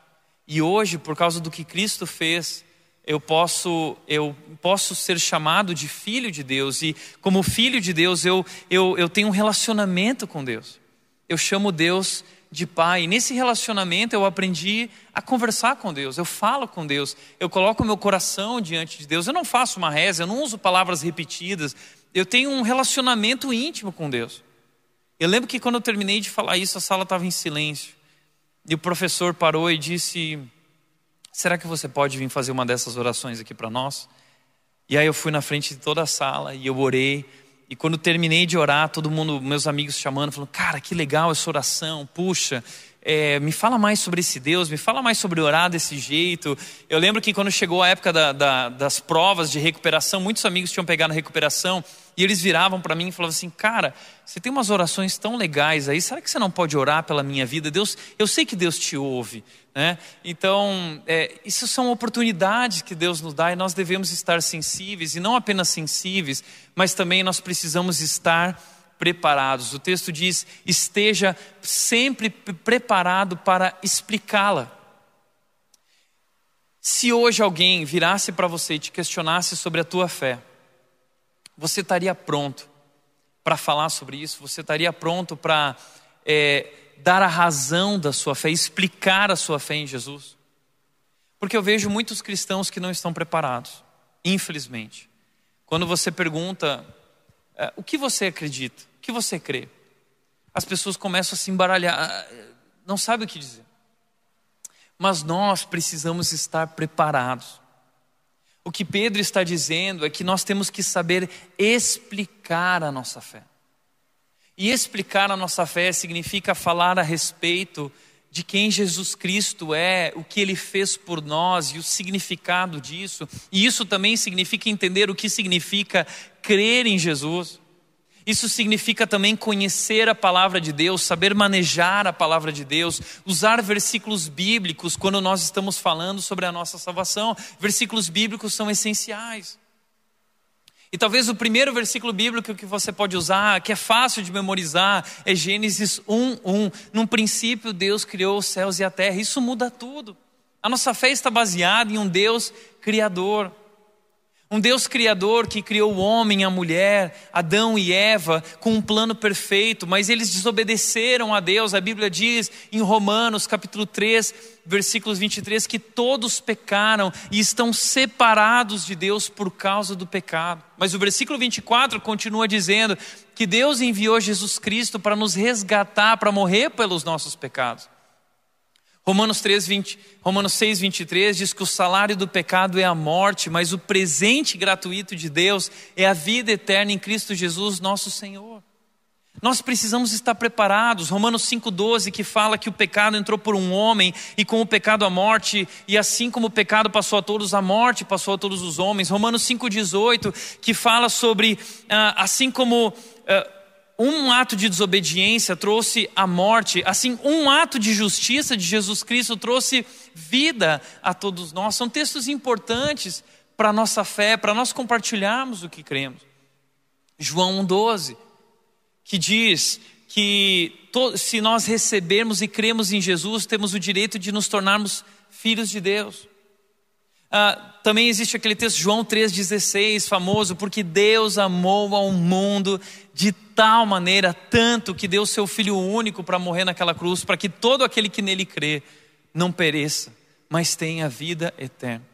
E hoje, por causa do que Cristo fez, eu posso, eu posso ser chamado de filho de Deus, e como filho de Deus, eu, eu, eu tenho um relacionamento com Deus. Eu chamo Deus de pai. E nesse relacionamento eu aprendi a conversar com Deus, eu falo com Deus, eu coloco meu coração diante de Deus. Eu não faço uma reza, eu não uso palavras repetidas, eu tenho um relacionamento íntimo com Deus. Eu lembro que quando eu terminei de falar isso, a sala estava em silêncio. E o professor parou e disse: Será que você pode vir fazer uma dessas orações aqui para nós? E aí eu fui na frente de toda a sala e eu orei. E quando terminei de orar, todo mundo, meus amigos chamando, falando: Cara, que legal essa oração, puxa é, me fala mais sobre esse Deus, me fala mais sobre orar desse jeito. Eu lembro que quando chegou a época da, da, das provas de recuperação, muitos amigos tinham pegado na recuperação e eles viravam para mim e falavam assim: Cara, você tem umas orações tão legais aí, será que você não pode orar pela minha vida? Deus, eu sei que Deus te ouve. Né? Então, é, isso são oportunidades que Deus nos dá e nós devemos estar sensíveis, e não apenas sensíveis, mas também nós precisamos estar preparados. O texto diz: esteja sempre preparado para explicá-la. Se hoje alguém virasse para você e te questionasse sobre a tua fé, você estaria pronto para falar sobre isso? Você estaria pronto para é, dar a razão da sua fé, explicar a sua fé em Jesus? Porque eu vejo muitos cristãos que não estão preparados, infelizmente. Quando você pergunta, é, o que você acredita? O que você crê? As pessoas começam a se embaralhar, não sabem o que dizer. Mas nós precisamos estar preparados. O que Pedro está dizendo é que nós temos que saber explicar a nossa fé. E explicar a nossa fé significa falar a respeito de quem Jesus Cristo é, o que ele fez por nós e o significado disso. E isso também significa entender o que significa crer em Jesus. Isso significa também conhecer a palavra de Deus, saber manejar a palavra de Deus, usar versículos bíblicos quando nós estamos falando sobre a nossa salvação. Versículos bíblicos são essenciais. E talvez o primeiro versículo bíblico que você pode usar, que é fácil de memorizar, é Gênesis 1:1. Num princípio Deus criou os céus e a terra. Isso muda tudo. A nossa fé está baseada em um Deus criador. Um Deus criador que criou o homem, a mulher, Adão e Eva, com um plano perfeito, mas eles desobedeceram a Deus. A Bíblia diz em Romanos, capítulo 3, versículos 23, que todos pecaram e estão separados de Deus por causa do pecado. Mas o versículo 24 continua dizendo que Deus enviou Jesus Cristo para nos resgatar, para morrer pelos nossos pecados. Romanos, 3, 20, Romanos 6, 23 diz que o salário do pecado é a morte, mas o presente gratuito de Deus é a vida eterna em Cristo Jesus, nosso Senhor. Nós precisamos estar preparados. Romanos 5,12 que fala que o pecado entrou por um homem e com o pecado a morte, e assim como o pecado passou a todos, a morte passou a todos os homens. Romanos 5,18 que fala sobre ah, assim como. Ah, um ato de desobediência trouxe a morte, assim, um ato de justiça de Jesus Cristo trouxe vida a todos nós. São textos importantes para a nossa fé, para nós compartilharmos o que cremos. João 1,12, que diz que se nós recebermos e cremos em Jesus, temos o direito de nos tornarmos filhos de Deus. Ah, também existe aquele texto, João 3,16, famoso, porque Deus amou ao mundo de tal maneira, tanto que deu seu Filho único para morrer naquela cruz, para que todo aquele que nele crê não pereça, mas tenha vida eterna.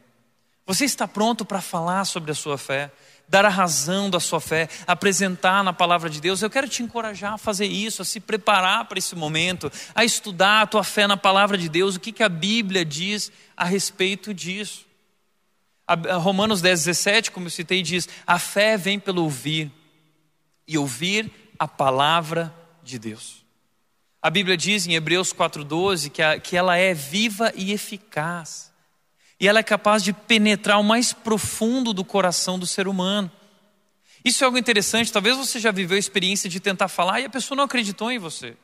Você está pronto para falar sobre a sua fé, dar a razão da sua fé, apresentar na palavra de Deus? Eu quero te encorajar a fazer isso, a se preparar para esse momento, a estudar a tua fé na palavra de Deus, o que, que a Bíblia diz a respeito disso. Romanos 10, 17, como eu citei, diz: a fé vem pelo ouvir, e ouvir a palavra de Deus. A Bíblia diz em Hebreus 4,12 que, que ela é viva e eficaz, e ela é capaz de penetrar o mais profundo do coração do ser humano. Isso é algo interessante, talvez você já viveu a experiência de tentar falar e a pessoa não acreditou em você.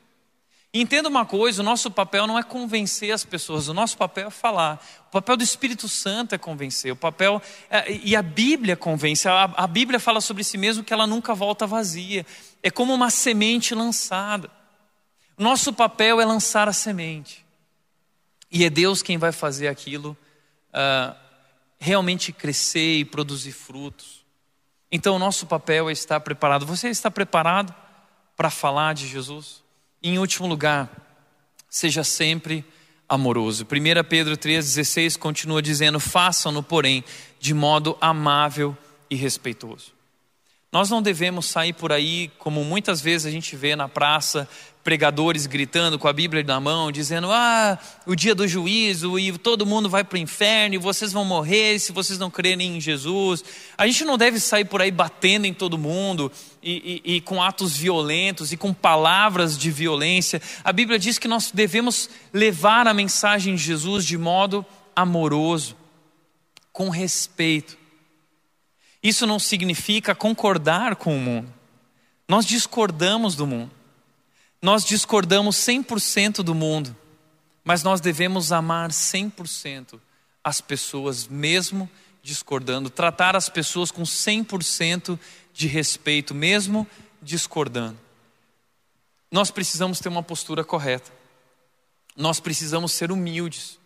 Entenda uma coisa: o nosso papel não é convencer as pessoas, o nosso papel é falar. O papel do Espírito Santo é convencer. O papel é, e a Bíblia convence. A, a Bíblia fala sobre si mesmo que ela nunca volta vazia. É como uma semente lançada. Nosso papel é lançar a semente. E é Deus quem vai fazer aquilo uh, realmente crescer e produzir frutos. Então, o nosso papel é estar preparado. Você está preparado para falar de Jesus? Em último lugar, seja sempre amoroso. 1 Pedro 3,16 continua dizendo: façam-no, porém, de modo amável e respeitoso. Nós não devemos sair por aí, como muitas vezes a gente vê na praça, pregadores gritando com a Bíblia na mão, dizendo: Ah, o dia do juízo e todo mundo vai para o inferno e vocês vão morrer se vocês não crerem em Jesus. A gente não deve sair por aí batendo em todo mundo e, e, e com atos violentos e com palavras de violência. A Bíblia diz que nós devemos levar a mensagem de Jesus de modo amoroso, com respeito. Isso não significa concordar com o mundo. Nós discordamos do mundo. Nós discordamos 100% do mundo, mas nós devemos amar 100% as pessoas, mesmo discordando, tratar as pessoas com 100% de respeito, mesmo discordando. Nós precisamos ter uma postura correta, nós precisamos ser humildes.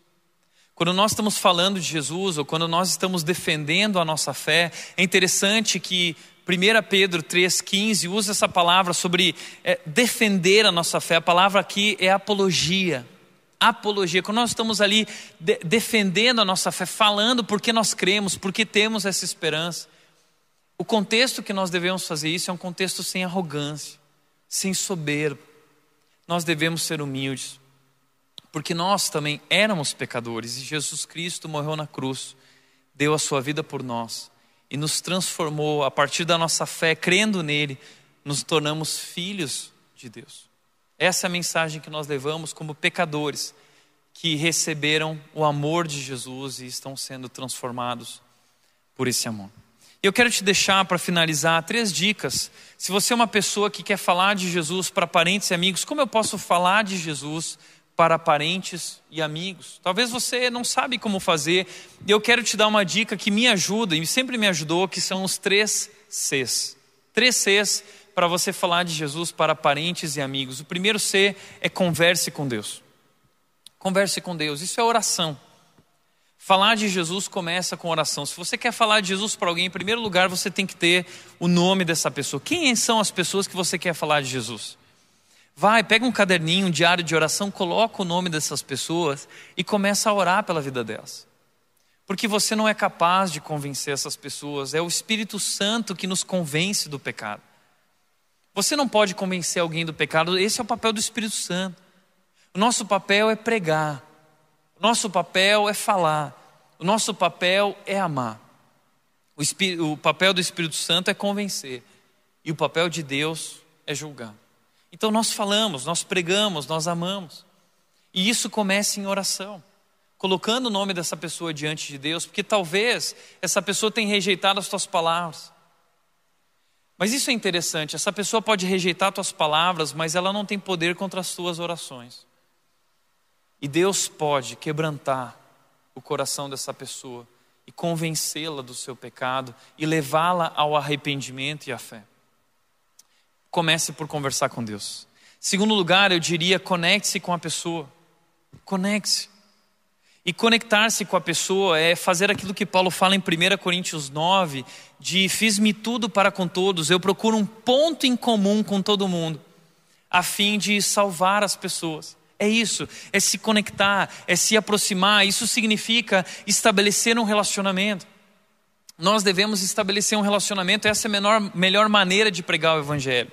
Quando nós estamos falando de Jesus ou quando nós estamos defendendo a nossa fé, é interessante que 1 Pedro 3,15 usa essa palavra sobre é, defender a nossa fé. A palavra aqui é apologia. Apologia. Quando nós estamos ali de, defendendo a nossa fé, falando porque nós cremos, porque temos essa esperança. O contexto que nós devemos fazer isso é um contexto sem arrogância, sem soberba. Nós devemos ser humildes, porque nós também éramos pecadores e Jesus Cristo morreu na cruz, deu a sua vida por nós e nos transformou a partir da nossa fé, crendo nele, nos tornamos filhos de Deus. Essa é a mensagem que nós levamos como pecadores que receberam o amor de Jesus e estão sendo transformados por esse amor. Eu quero te deixar para finalizar três dicas. Se você é uma pessoa que quer falar de Jesus para parentes e amigos, como eu posso falar de Jesus para parentes e amigos. Talvez você não sabe como fazer, e eu quero te dar uma dica que me ajuda e sempre me ajudou, que são os três Cs. Três Cs para você falar de Jesus para parentes e amigos. O primeiro C é converse com Deus. Converse com Deus, isso é oração. Falar de Jesus começa com oração. Se você quer falar de Jesus para alguém, em primeiro lugar você tem que ter o nome dessa pessoa. Quem são as pessoas que você quer falar de Jesus? Vai, pega um caderninho, um diário de oração, coloca o nome dessas pessoas e começa a orar pela vida delas. Porque você não é capaz de convencer essas pessoas, é o Espírito Santo que nos convence do pecado. Você não pode convencer alguém do pecado, esse é o papel do Espírito Santo. O nosso papel é pregar, o nosso papel é falar, o nosso papel é amar. O, o papel do Espírito Santo é convencer, e o papel de Deus é julgar. Então nós falamos, nós pregamos, nós amamos. E isso começa em oração, colocando o nome dessa pessoa diante de Deus, porque talvez essa pessoa tenha rejeitado as tuas palavras. Mas isso é interessante, essa pessoa pode rejeitar tuas palavras, mas ela não tem poder contra as tuas orações. E Deus pode quebrantar o coração dessa pessoa e convencê-la do seu pecado e levá-la ao arrependimento e à fé. Comece por conversar com Deus. Segundo lugar, eu diria, conecte-se com a pessoa. Conecte-se. E conectar-se com a pessoa é fazer aquilo que Paulo fala em 1 Coríntios 9, de fiz-me tudo para com todos, eu procuro um ponto em comum com todo mundo, a fim de salvar as pessoas. É isso, é se conectar, é se aproximar, isso significa estabelecer um relacionamento. Nós devemos estabelecer um relacionamento, essa é a menor, melhor maneira de pregar o Evangelho.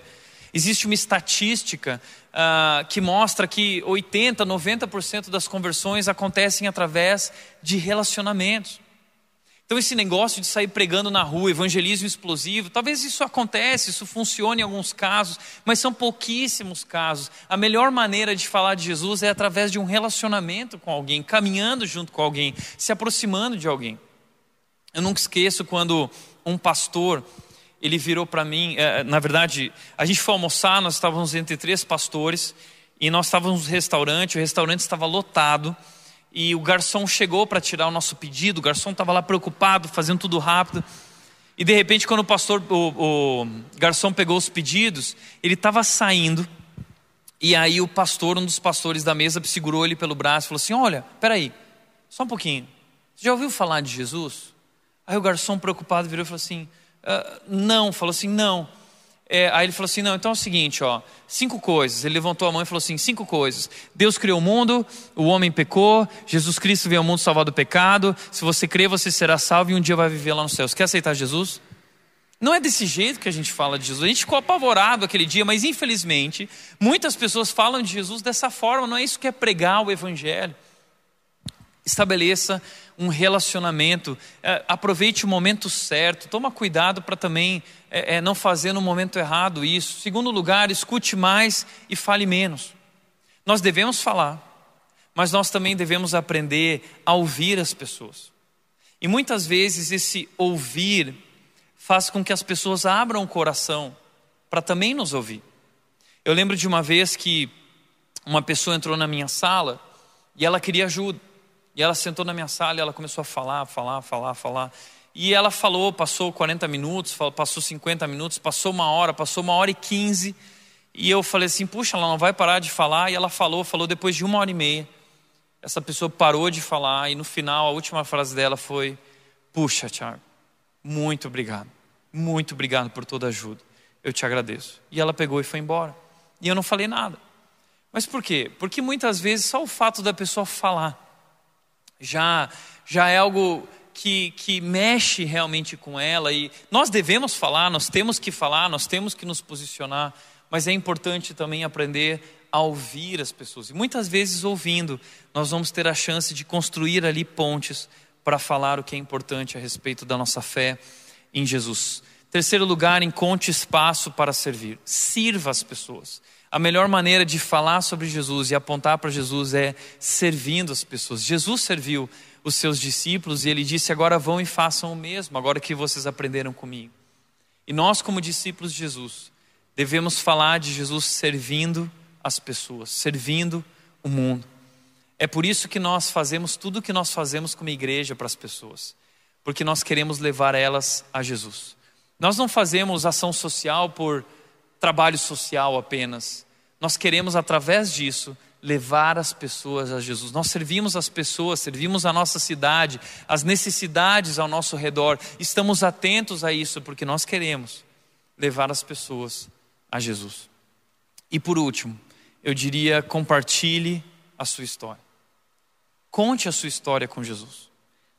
Existe uma estatística uh, que mostra que 80%, 90% das conversões acontecem através de relacionamentos. Então, esse negócio de sair pregando na rua, evangelismo explosivo, talvez isso acontece, isso funcione em alguns casos, mas são pouquíssimos casos. A melhor maneira de falar de Jesus é através de um relacionamento com alguém, caminhando junto com alguém, se aproximando de alguém. Eu nunca esqueço quando um pastor, ele virou para mim, é, na verdade, a gente foi almoçar, nós estávamos entre três pastores e nós estávamos no restaurante, o restaurante estava lotado e o garçom chegou para tirar o nosso pedido, o garçom estava lá preocupado, fazendo tudo rápido. E de repente, quando o pastor, o, o garçom pegou os pedidos, ele estava saindo. E aí o pastor, um dos pastores da mesa, segurou ele pelo braço e falou assim: Olha, peraí, só um pouquinho. Você já ouviu falar de Jesus? Aí o garçom, preocupado, virou e falou assim: uh, Não, falou assim: Não. É, aí ele falou assim: Não, então é o seguinte, ó, cinco coisas. Ele levantou a mão e falou assim: Cinco coisas. Deus criou o mundo, o homem pecou, Jesus Cristo veio ao mundo salvar do pecado. Se você crer, você será salvo e um dia vai viver lá no céu. Você quer aceitar Jesus? Não é desse jeito que a gente fala de Jesus. A gente ficou apavorado aquele dia, mas infelizmente, muitas pessoas falam de Jesus dessa forma. Não é isso que é pregar o Evangelho. Estabeleça um relacionamento, é, aproveite o momento certo, toma cuidado para também é, é, não fazer no momento errado isso. Segundo lugar, escute mais e fale menos. Nós devemos falar, mas nós também devemos aprender a ouvir as pessoas. E muitas vezes esse ouvir faz com que as pessoas abram o coração para também nos ouvir. Eu lembro de uma vez que uma pessoa entrou na minha sala e ela queria ajuda. E ela sentou na minha sala e ela começou a falar, falar, falar, falar. E ela falou, passou 40 minutos, passou 50 minutos, passou uma hora, passou uma hora e 15. E eu falei assim, puxa, ela não vai parar de falar. E ela falou, falou depois de uma hora e meia. Essa pessoa parou de falar e no final a última frase dela foi: Puxa, Tiago, muito obrigado, muito obrigado por toda a ajuda. Eu te agradeço. E ela pegou e foi embora. E eu não falei nada. Mas por quê? Porque muitas vezes só o fato da pessoa falar já, já é algo que, que mexe realmente com ela. E nós devemos falar, nós temos que falar, nós temos que nos posicionar, mas é importante também aprender a ouvir as pessoas. E muitas vezes, ouvindo, nós vamos ter a chance de construir ali pontes para falar o que é importante a respeito da nossa fé em Jesus. Terceiro lugar, encontre espaço para servir. Sirva as pessoas. A melhor maneira de falar sobre Jesus e apontar para Jesus é servindo as pessoas. Jesus serviu os seus discípulos e ele disse: Agora vão e façam o mesmo, agora que vocês aprenderam comigo. E nós, como discípulos de Jesus, devemos falar de Jesus servindo as pessoas, servindo o mundo. É por isso que nós fazemos tudo o que nós fazemos como igreja para as pessoas, porque nós queremos levar elas a Jesus. Nós não fazemos ação social por trabalho social apenas. Nós queremos, através disso, levar as pessoas a Jesus. Nós servimos as pessoas, servimos a nossa cidade, as necessidades ao nosso redor. Estamos atentos a isso porque nós queremos levar as pessoas a Jesus. E por último, eu diria: compartilhe a sua história. Conte a sua história com Jesus.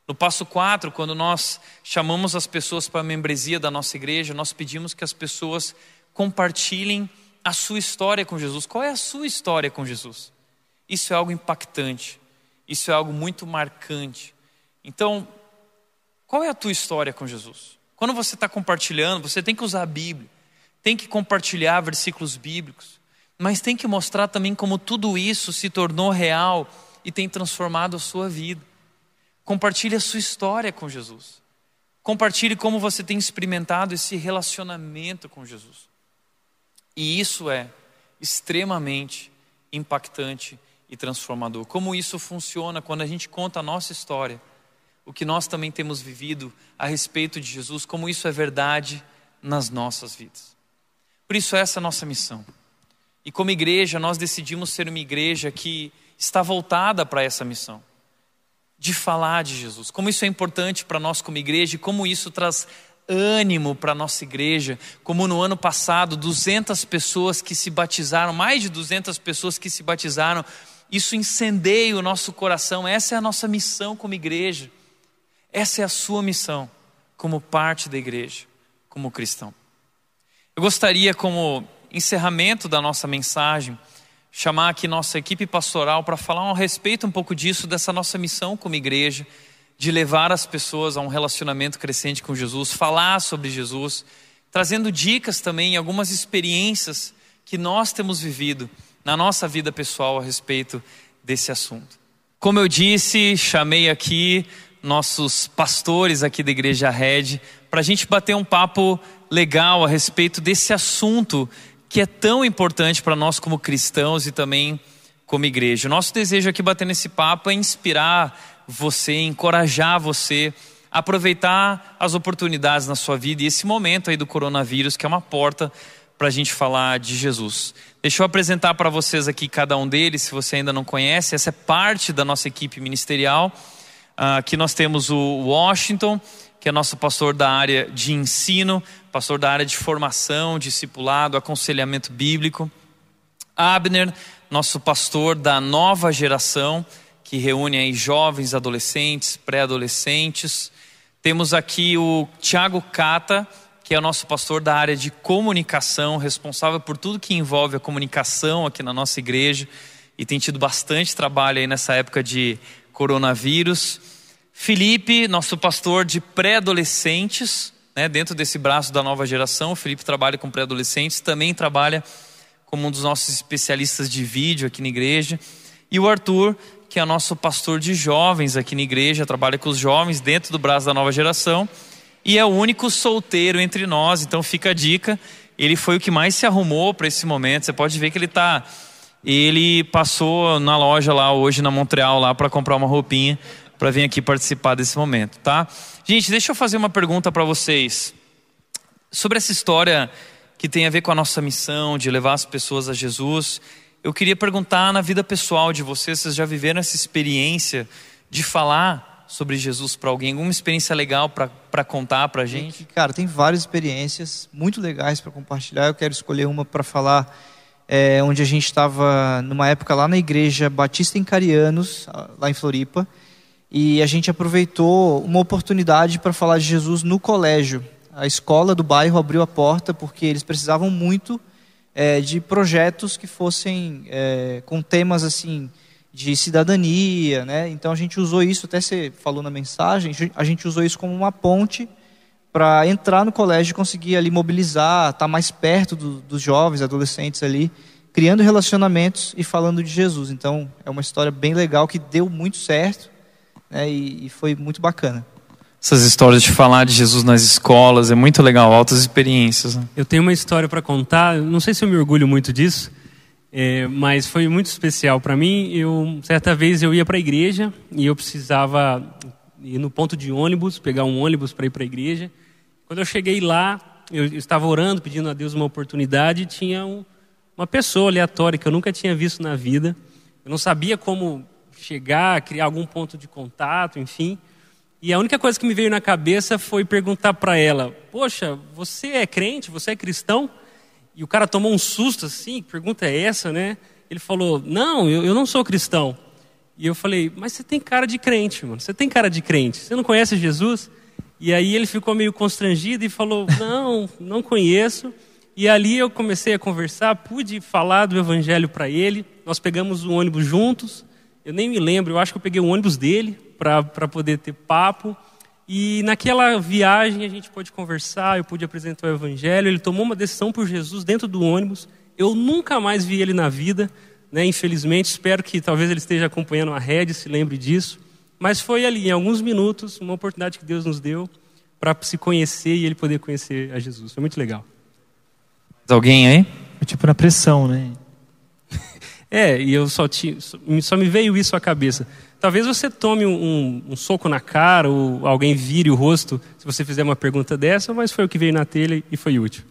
No passo 4, quando nós chamamos as pessoas para a membresia da nossa igreja, nós pedimos que as pessoas compartilhem a sua história com Jesus. Qual é a sua história com Jesus? Isso é algo impactante, isso é algo muito marcante. Então, qual é a tua história com Jesus? Quando você está compartilhando, você tem que usar a Bíblia, tem que compartilhar versículos bíblicos, mas tem que mostrar também como tudo isso se tornou real e tem transformado a sua vida. Compartilhe a sua história com Jesus. Compartilhe como você tem experimentado esse relacionamento com Jesus. E isso é extremamente impactante e transformador. Como isso funciona quando a gente conta a nossa história, o que nós também temos vivido a respeito de Jesus, como isso é verdade nas nossas vidas. Por isso, essa é a nossa missão. E como igreja, nós decidimos ser uma igreja que está voltada para essa missão de falar de Jesus. Como isso é importante para nós como igreja e como isso traz ânimo para a nossa igreja, como no ano passado, 200 pessoas que se batizaram, mais de 200 pessoas que se batizaram, isso incendeia o nosso coração, essa é a nossa missão como igreja, essa é a sua missão como parte da igreja, como cristão. Eu gostaria, como encerramento da nossa mensagem, chamar aqui nossa equipe pastoral para falar a respeito um pouco disso, dessa nossa missão como igreja de levar as pessoas a um relacionamento crescente com Jesus, falar sobre Jesus, trazendo dicas também, algumas experiências que nós temos vivido na nossa vida pessoal a respeito desse assunto. Como eu disse, chamei aqui nossos pastores aqui da Igreja Red para a gente bater um papo legal a respeito desse assunto que é tão importante para nós como cristãos e também como igreja. O nosso desejo aqui bater nesse papo é inspirar você, encorajar você a aproveitar as oportunidades na sua vida e esse momento aí do coronavírus, que é uma porta para a gente falar de Jesus. Deixa eu apresentar para vocês aqui cada um deles, se você ainda não conhece. Essa é parte da nossa equipe ministerial. Aqui nós temos o Washington, que é nosso pastor da área de ensino, pastor da área de formação, discipulado, aconselhamento bíblico. Abner, nosso pastor da nova geração, que reúne aí jovens, adolescentes, pré-adolescentes. Temos aqui o Tiago Cata, que é o nosso pastor da área de comunicação, responsável por tudo que envolve a comunicação aqui na nossa igreja e tem tido bastante trabalho aí nessa época de coronavírus. Felipe, nosso pastor de pré-adolescentes, né, dentro desse braço da nova geração. O Felipe trabalha com pré-adolescentes, também trabalha como um dos nossos especialistas de vídeo aqui na igreja. E o Arthur, que é nosso pastor de jovens aqui na igreja, trabalha com os jovens dentro do braço da nova geração e é o único solteiro entre nós, então fica a dica. Ele foi o que mais se arrumou para esse momento. Você pode ver que ele está. Ele passou na loja lá hoje na Montreal lá para comprar uma roupinha para vir aqui participar desse momento, tá? Gente, deixa eu fazer uma pergunta para vocês sobre essa história que tem a ver com a nossa missão de levar as pessoas a Jesus. Eu queria perguntar na vida pessoal de vocês, vocês já viveram essa experiência de falar sobre Jesus para alguém? Alguma experiência legal para contar para a gente? Cara, tem várias experiências muito legais para compartilhar. Eu quero escolher uma para falar, é, onde a gente estava numa época lá na igreja Batista em Carianos, lá em Floripa, e a gente aproveitou uma oportunidade para falar de Jesus no colégio. A escola do bairro abriu a porta porque eles precisavam muito é, de projetos que fossem é, com temas assim de cidadania, né? Então a gente usou isso, até você falou na mensagem, a gente usou isso como uma ponte para entrar no colégio e conseguir ali mobilizar, estar tá mais perto do, dos jovens, adolescentes ali, criando relacionamentos e falando de Jesus. Então é uma história bem legal que deu muito certo né? e, e foi muito bacana. Essas histórias de falar de Jesus nas escolas é muito legal, altas experiências. Né? Eu tenho uma história para contar, não sei se eu me orgulho muito disso, é, mas foi muito especial para mim. Eu certa vez eu ia para a igreja e eu precisava ir no ponto de ônibus, pegar um ônibus para ir para a igreja. Quando eu cheguei lá, eu estava orando, pedindo a Deus uma oportunidade, e tinha um, uma pessoa aleatória que eu nunca tinha visto na vida. Eu não sabia como chegar, criar algum ponto de contato, enfim. E a única coisa que me veio na cabeça foi perguntar para ela: Poxa, você é crente? Você é cristão? E o cara tomou um susto assim, que pergunta é essa, né? Ele falou: Não, eu, eu não sou cristão. E eu falei: Mas você tem cara de crente, mano. Você tem cara de crente. Você não conhece Jesus? E aí ele ficou meio constrangido e falou: [LAUGHS] Não, não conheço. E ali eu comecei a conversar, pude falar do evangelho para ele. Nós pegamos o ônibus juntos. Eu nem me lembro, eu acho que eu peguei o ônibus dele para poder ter papo. E naquela viagem a gente pôde conversar, eu pude apresentar o Evangelho. Ele tomou uma decisão por Jesus dentro do ônibus. Eu nunca mais vi ele na vida, né? infelizmente. Espero que talvez ele esteja acompanhando a rede, se lembre disso. Mas foi ali, em alguns minutos, uma oportunidade que Deus nos deu para se conhecer e ele poder conhecer a Jesus. Foi muito legal. Alguém aí? É tipo na pressão, né? [LAUGHS] é, e eu só, tinha, só me veio isso à cabeça. Talvez você tome um, um, um, soco na cara ou alguém vire o rosto se você fizer uma pergunta dessa, mas foi o que veio na telha e foi útil.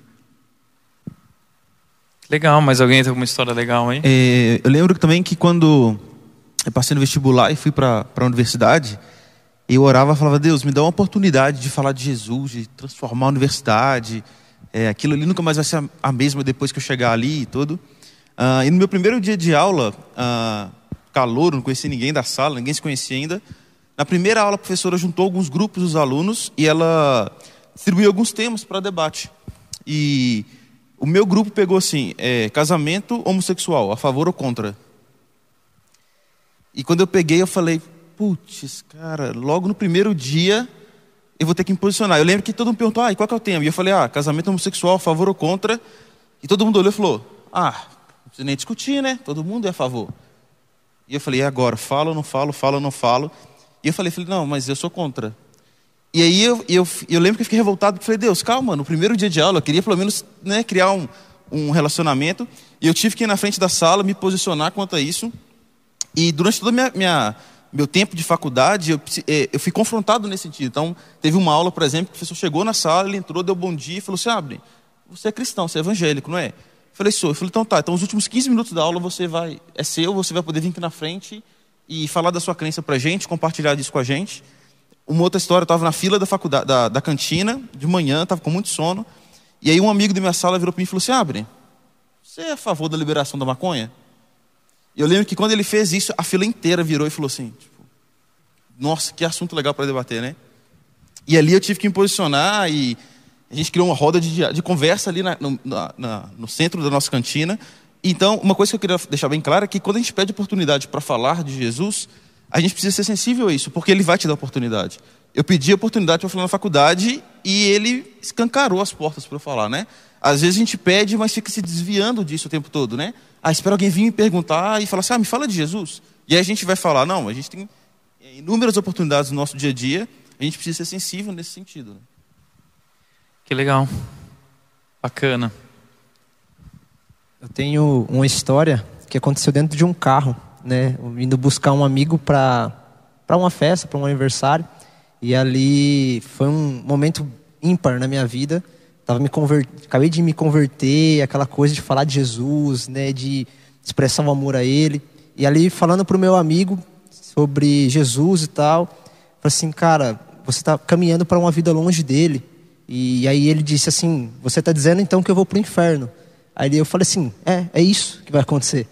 Legal, mas alguém tem alguma história legal aí? É, eu lembro também que quando eu passei no vestibular e fui para a universidade, eu orava e falava, Deus, me dá uma oportunidade de falar de Jesus, de transformar a universidade. É, aquilo ali nunca mais vai ser a mesma depois que eu chegar ali e tudo. Uh, e no meu primeiro dia de aula, uh, calor, não conhecia ninguém da sala, ninguém se conhecia ainda. Na primeira aula, a professora juntou alguns grupos dos alunos e ela distribuiu alguns temas para debate. E o meu grupo pegou assim: é, casamento homossexual, a favor ou contra? E quando eu peguei, eu falei: putz, cara, logo no primeiro dia eu vou ter que me posicionar. Eu lembro que todo mundo perguntou: ah, e qual que é o tema? E eu falei: ah, casamento homossexual, a favor ou contra? E todo mundo olhou e falou: ah, não precisa nem discutir, né? Todo mundo é a favor. E eu falei, e agora? Falo ou não falo? Falo ou não falo? E eu falei, falei, não, mas eu sou contra. E aí eu, eu, eu lembro que eu fiquei revoltado, porque falei, Deus, calma, no primeiro dia de aula, eu queria pelo menos né, criar um, um relacionamento. E eu tive que ir na frente da sala, me posicionar quanto a isso. E durante todo minha, minha meu tempo de faculdade, eu, eh, eu fui confrontado nesse sentido. Então, teve uma aula, por exemplo, que o professor chegou na sala, ele entrou, deu bom dia e falou assim: Abre, você é cristão, você é evangélico, não é? Falei, sou. Eu falei, então tá, então os últimos 15 minutos da aula você vai, é seu, você vai poder vir aqui na frente e falar da sua crença pra gente, compartilhar disso com a gente. Uma outra história, eu estava na fila da faculdade, da, da cantina, de manhã, estava com muito sono. E aí um amigo da minha sala virou para mim e falou assim: Abre, você é a favor da liberação da maconha? E eu lembro que quando ele fez isso, a fila inteira virou e falou assim: tipo, Nossa, que assunto legal para debater, né? E ali eu tive que me posicionar e a gente criou uma roda de, de conversa ali na, no, na, no centro da nossa cantina. Então, uma coisa que eu queria deixar bem clara é que quando a gente pede oportunidade para falar de Jesus, a gente precisa ser sensível a isso, porque ele vai te dar oportunidade. Eu pedi oportunidade para falar na faculdade e ele escancarou as portas para eu falar, né? Às vezes a gente pede, mas fica se desviando disso o tempo todo, né? Ah, espera alguém vir me perguntar e falar assim, ah, me fala de Jesus. E aí a gente vai falar, não, a gente tem inúmeras oportunidades no nosso dia a dia, a gente precisa ser sensível nesse sentido. Né? Que legal. Bacana. Eu tenho uma história que aconteceu dentro de um carro, né? Indo buscar um amigo para para uma festa, para um aniversário. E ali foi um momento ímpar na minha vida. Tava me convert... Acabei de me converter, aquela coisa de falar de Jesus, né? De expressar o amor a Ele. E ali falando para o meu amigo sobre Jesus e tal, falei assim, cara, você está caminhando para uma vida longe dele. E aí ele disse assim: Você está dizendo então que eu vou para o inferno? Aí eu falei assim: É, é isso que vai acontecer.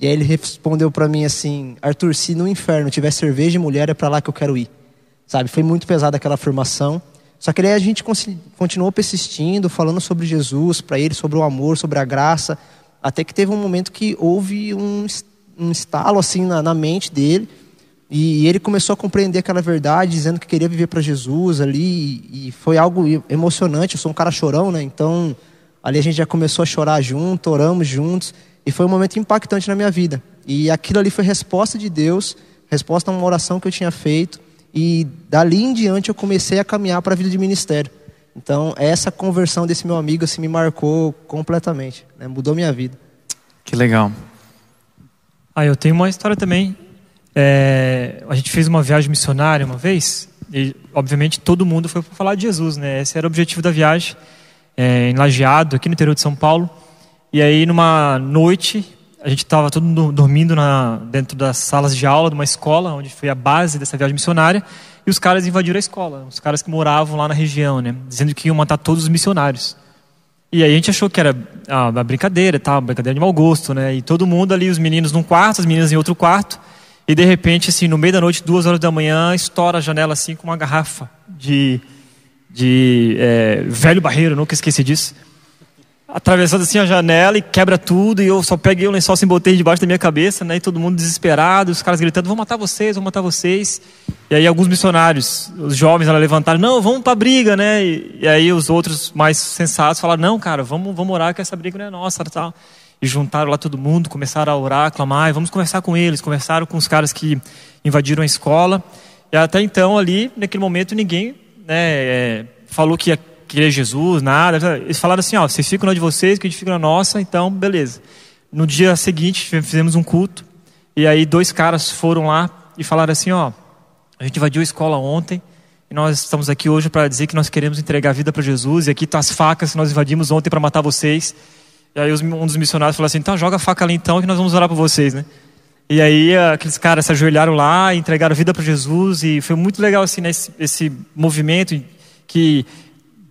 E aí ele respondeu para mim assim: Arthur, se no inferno tiver cerveja e mulher, é para lá que eu quero ir. Sabe? Foi muito pesada aquela afirmação. Só que aí a gente continuou persistindo, falando sobre Jesus para ele, sobre o amor, sobre a graça, até que teve um momento que houve um, um estalo assim na, na mente dele e ele começou a compreender aquela verdade, dizendo que queria viver para Jesus ali, e foi algo emocionante. Eu sou um cara chorão, né? Então, ali a gente já começou a chorar junto, oramos juntos, e foi um momento impactante na minha vida. E aquilo ali foi resposta de Deus, resposta a uma oração que eu tinha feito, e dali em diante eu comecei a caminhar para a vida de ministério. Então, essa conversão desse meu amigo assim, me marcou completamente, né? mudou minha vida. Que legal. Ah, eu tenho uma história também é, a gente fez uma viagem missionária uma vez, e obviamente todo mundo foi para falar de Jesus, né? Esse era o objetivo da viagem, é, em Lajeado, aqui no interior de São Paulo. E aí, numa noite, a gente estava todo mundo dormindo na, dentro das salas de aula de uma escola, onde foi a base dessa viagem missionária, e os caras invadiram a escola, os caras que moravam lá na região, né? Dizendo que iam matar todos os missionários. E aí a gente achou que era uma brincadeira, tá, uma brincadeira de mau gosto, né? E todo mundo ali, os meninos num quarto, as meninas em outro quarto. E de repente, assim, no meio da noite, duas horas da manhã, estoura a janela assim com uma garrafa de, de é, velho barreiro, nunca esqueci disso. Atravessando assim a janela e quebra tudo, e eu só peguei o lençol sem botei debaixo da minha cabeça, né? E todo mundo desesperado, os caras gritando: vão matar vocês, vão matar vocês. E aí alguns missionários, os jovens, ela levantaram: não, vamos para briga, né? E, e, aí os outros mais sensatos falaram: não, cara, vamos, vamos orar que essa briga não é nossa, tal. E juntaram lá todo mundo, começaram a orar, a clamar, vamos conversar com eles. Conversaram com os caras que invadiram a escola. E até então, ali, naquele momento, ninguém né, é, falou que ia querer Jesus, nada. Eles falaram assim: ó, vocês ficam na de vocês, que a gente fica na nossa, então, beleza. No dia seguinte, fizemos um culto. E aí, dois caras foram lá e falaram assim: ó, a gente invadiu a escola ontem. Nós estamos aqui hoje para dizer que nós queremos entregar a vida para Jesus. E aqui estão tá as facas que nós invadimos ontem para matar vocês. E aí um dos missionários falou assim: então joga a faca ali então que nós vamos orar por vocês, né? E aí aqueles caras se ajoelharam lá, entregaram vida para Jesus e foi muito legal assim né, esse, movimento que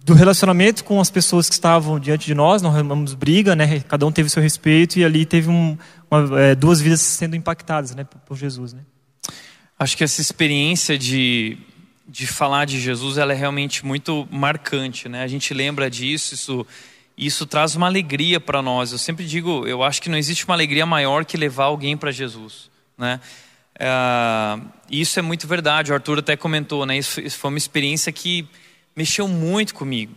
do relacionamento com as pessoas que estavam diante de nós, nós arrumamos briga, né? Cada um teve seu respeito e ali teve um, uma, é, duas vidas sendo impactadas, né, por Jesus, né? Acho que essa experiência de de falar de Jesus, ela é realmente muito marcante, né? A gente lembra disso, isso isso traz uma alegria para nós. Eu sempre digo, eu acho que não existe uma alegria maior que levar alguém para Jesus, né? É, isso é muito verdade. O Arthur até comentou, né? Isso, isso foi uma experiência que mexeu muito comigo.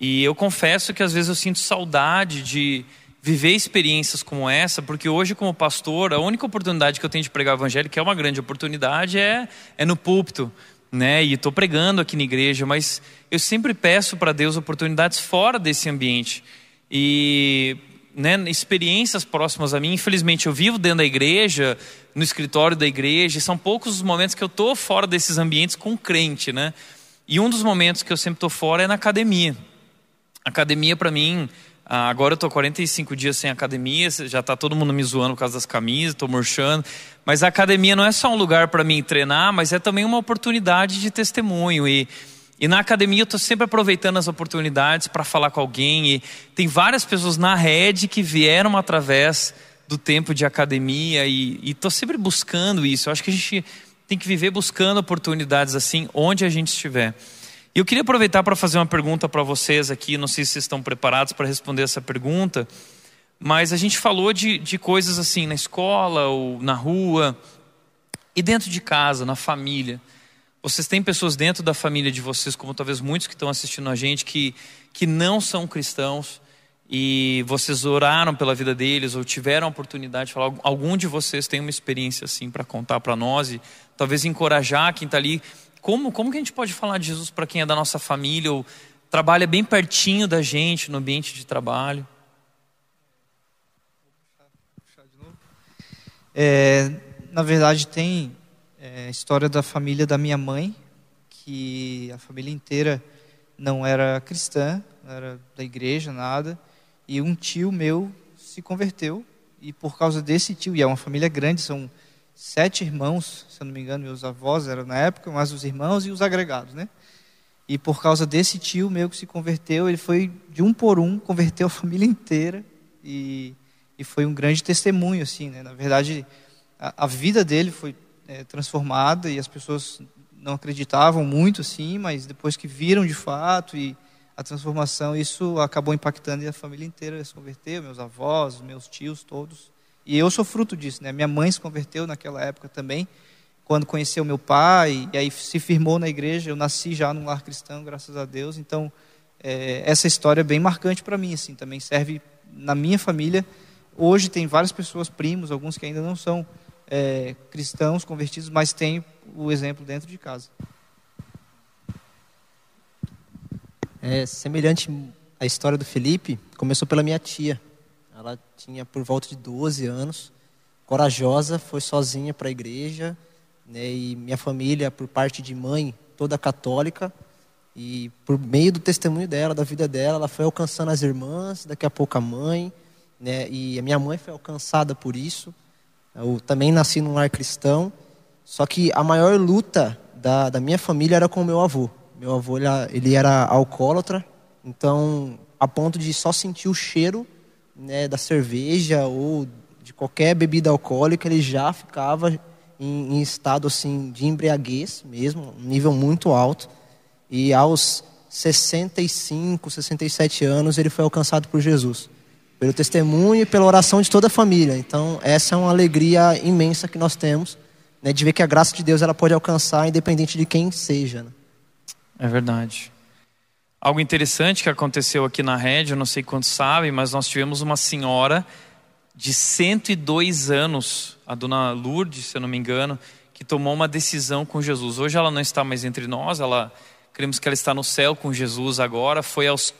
E eu confesso que às vezes eu sinto saudade de viver experiências como essa, porque hoje, como pastor, a única oportunidade que eu tenho de pregar o evangelho, que é uma grande oportunidade, é, é no púlpito. Né? E estou pregando aqui na igreja, mas eu sempre peço para Deus oportunidades fora desse ambiente. E né, experiências próximas a mim. Infelizmente, eu vivo dentro da igreja, no escritório da igreja, e são poucos os momentos que eu estou fora desses ambientes com crente, né? E um dos momentos que eu sempre estou fora é na academia. Academia, para mim, agora eu estou 45 dias sem academia, já está todo mundo me zoando por causa das camisas, estou murchando. Mas a academia não é só um lugar para mim treinar, mas é também uma oportunidade de testemunho. E e na academia eu estou sempre aproveitando as oportunidades para falar com alguém. E tem várias pessoas na rede que vieram através do tempo de academia e estou sempre buscando isso. Eu acho que a gente tem que viver buscando oportunidades assim, onde a gente estiver. E eu queria aproveitar para fazer uma pergunta para vocês aqui. Não sei se vocês estão preparados para responder essa pergunta, mas a gente falou de, de coisas assim na escola ou na rua e dentro de casa, na família. Vocês têm pessoas dentro da família de vocês, como talvez muitos que estão assistindo a gente, que, que não são cristãos e vocês oraram pela vida deles ou tiveram a oportunidade de falar. Algum de vocês tem uma experiência assim para contar para nós e talvez encorajar quem está ali. Como, como que a gente pode falar de Jesus para quem é da nossa família ou trabalha bem pertinho da gente no ambiente de trabalho? É, na verdade, tem é a história da família da minha mãe, que a família inteira não era cristã, não era da igreja, nada. E um tio meu se converteu, e por causa desse tio, e é uma família grande, são sete irmãos, se eu não me engano, meus avós eram na época, mas os irmãos e os agregados, né? E por causa desse tio meu que se converteu, ele foi de um por um, converteu a família inteira, e, e foi um grande testemunho, assim, né? Na verdade, a, a vida dele foi é, transformada e as pessoas não acreditavam muito assim, mas depois que viram de fato e a transformação, isso acabou impactando e a família inteira se converteu, meus avós, meus tios, todos. E eu sou fruto disso, né? Minha mãe se converteu naquela época também, quando conheceu meu pai, e aí se firmou na igreja. Eu nasci já num lar cristão, graças a Deus. Então, é, essa história é bem marcante para mim, assim, também serve na minha família. Hoje tem várias pessoas, primos, alguns que ainda não são é, cristãos convertidos, mas tem o exemplo dentro de casa. É semelhante à história do Felipe, começou pela minha tia. Ela tinha por volta de 12 anos, corajosa, foi sozinha para a igreja, né, e minha família, por parte de mãe, toda católica, e por meio do testemunho dela, da vida dela, ela foi alcançando as irmãs, daqui a pouco a mãe, né, e a minha mãe foi alcançada por isso. Eu também nasci num lar cristão, só que a maior luta da, da minha família era com meu avô. Meu avô ele, ele era alcoólatra, então a ponto de só sentir o cheiro né, da cerveja ou de qualquer bebida alcoólica, ele já ficava em, em estado assim de embriaguez mesmo, um nível muito alto. E aos 65, 67 anos ele foi alcançado por Jesus pelo testemunho e pela oração de toda a família. Então, essa é uma alegria imensa que nós temos, né, de ver que a graça de Deus ela pode alcançar independente de quem seja. Né? É verdade. Algo interessante que aconteceu aqui na rede, eu não sei quantos sabem, mas nós tivemos uma senhora de 102 anos, a dona Lourdes, se eu não me engano, que tomou uma decisão com Jesus. Hoje ela não está mais entre nós, ela cremos que ela está no céu com Jesus agora, foi aos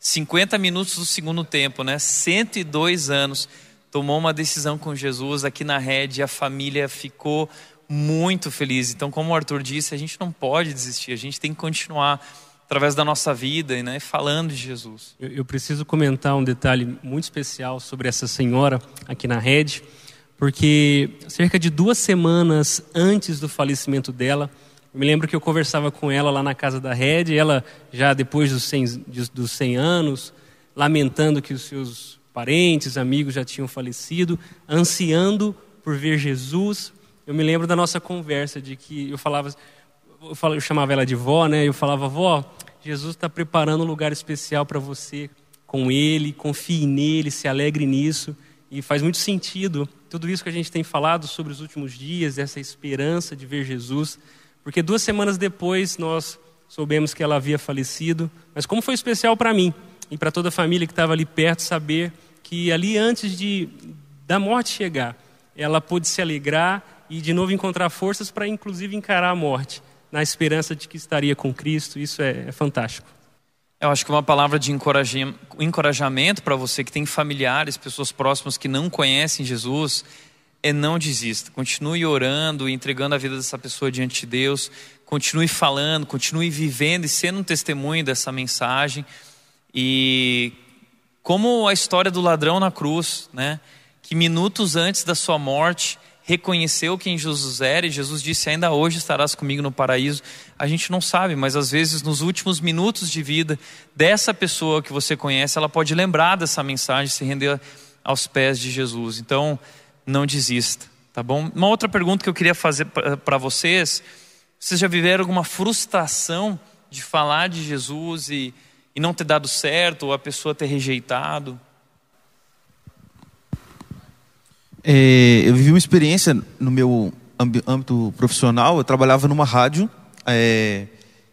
50 minutos do segundo tempo, né? 102 anos. Tomou uma decisão com Jesus aqui na rede a família ficou muito feliz. Então, como o Arthur disse, a gente não pode desistir, a gente tem que continuar através da nossa vida, né, falando de Jesus. Eu, eu preciso comentar um detalhe muito especial sobre essa senhora aqui na rede, porque cerca de duas semanas antes do falecimento dela, eu me lembro que eu conversava com ela lá na casa da Red, ela já depois dos 100, dos 100 anos, lamentando que os seus parentes, amigos já tinham falecido, ansiando por ver Jesus. Eu me lembro da nossa conversa de que eu falava, eu, falava, eu chamava ela de vó, né? Eu falava, vó, Jesus está preparando um lugar especial para você com Ele, confie nele, se alegre nisso. E faz muito sentido tudo isso que a gente tem falado sobre os últimos dias, essa esperança de ver Jesus. Porque duas semanas depois nós soubemos que ela havia falecido. Mas como foi especial para mim e para toda a família que estava ali perto saber que ali antes de da morte chegar, ela pôde se alegrar e de novo encontrar forças para inclusive encarar a morte. Na esperança de que estaria com Cristo. Isso é, é fantástico. Eu acho que uma palavra de encorajamento para você que tem familiares, pessoas próximas que não conhecem Jesus, é não desista. Continue orando, entregando a vida dessa pessoa diante de Deus. Continue falando, continue vivendo e sendo um testemunho dessa mensagem. E como a história do ladrão na cruz, né? Que minutos antes da sua morte reconheceu quem Jesus era e Jesus disse: Ainda hoje estarás comigo no paraíso. A gente não sabe, mas às vezes nos últimos minutos de vida dessa pessoa que você conhece, ela pode lembrar dessa mensagem, se render aos pés de Jesus. Então, não desista, tá bom? Uma outra pergunta que eu queria fazer para vocês: vocês já viveram alguma frustração de falar de Jesus e, e não ter dado certo, ou a pessoa ter rejeitado? É, eu vivi uma experiência no meu âmbito profissional. Eu trabalhava numa rádio é,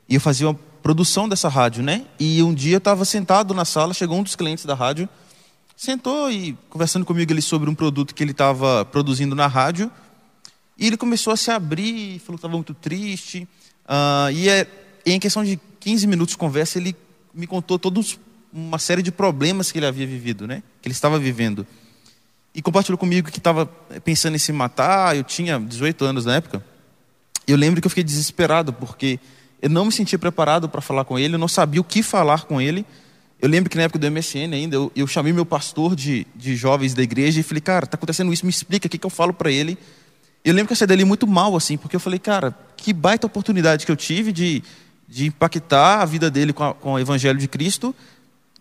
e eu fazia uma produção dessa rádio, né? E um dia eu estava sentado na sala, chegou um dos clientes da rádio, sentou e conversando comigo ali sobre um produto que ele estava produzindo na rádio. E ele começou a se abrir, falou que estava muito triste. Uh, e, é, em questão de 15 minutos de conversa, ele me contou todos uma série de problemas que ele havia vivido, né? Que ele estava vivendo e compartilhou comigo que estava pensando em se matar. Eu tinha 18 anos na época. Eu lembro que eu fiquei desesperado porque eu não me sentia preparado para falar com ele, eu não sabia o que falar com ele. Eu lembro que na época do MSN ainda, eu, eu chamei meu pastor de, de jovens da igreja e falei, cara, está acontecendo isso, me explica o que, que eu falo para ele. Eu lembro que eu saí dali muito mal, assim, porque eu falei, cara, que baita oportunidade que eu tive de, de impactar a vida dele com, a, com o evangelho de Cristo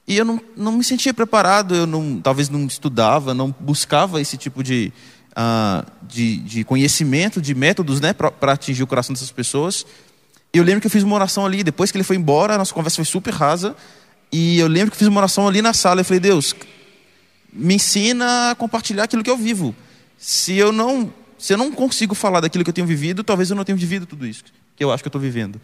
e eu não, não me sentia preparado, eu não, talvez não estudava, não buscava esse tipo de, uh, de, de, conhecimento, de métodos né, para atingir o coração dessas pessoas. Eu lembro que eu fiz uma oração ali, depois que ele foi embora, a nossa conversa foi super rasa. E eu lembro que eu fiz uma oração ali na sala. Eu falei, Deus, me ensina a compartilhar aquilo que eu vivo. Se eu não, se eu não consigo falar daquilo que eu tenho vivido, talvez eu não tenha vivido tudo isso que eu acho que eu estou vivendo.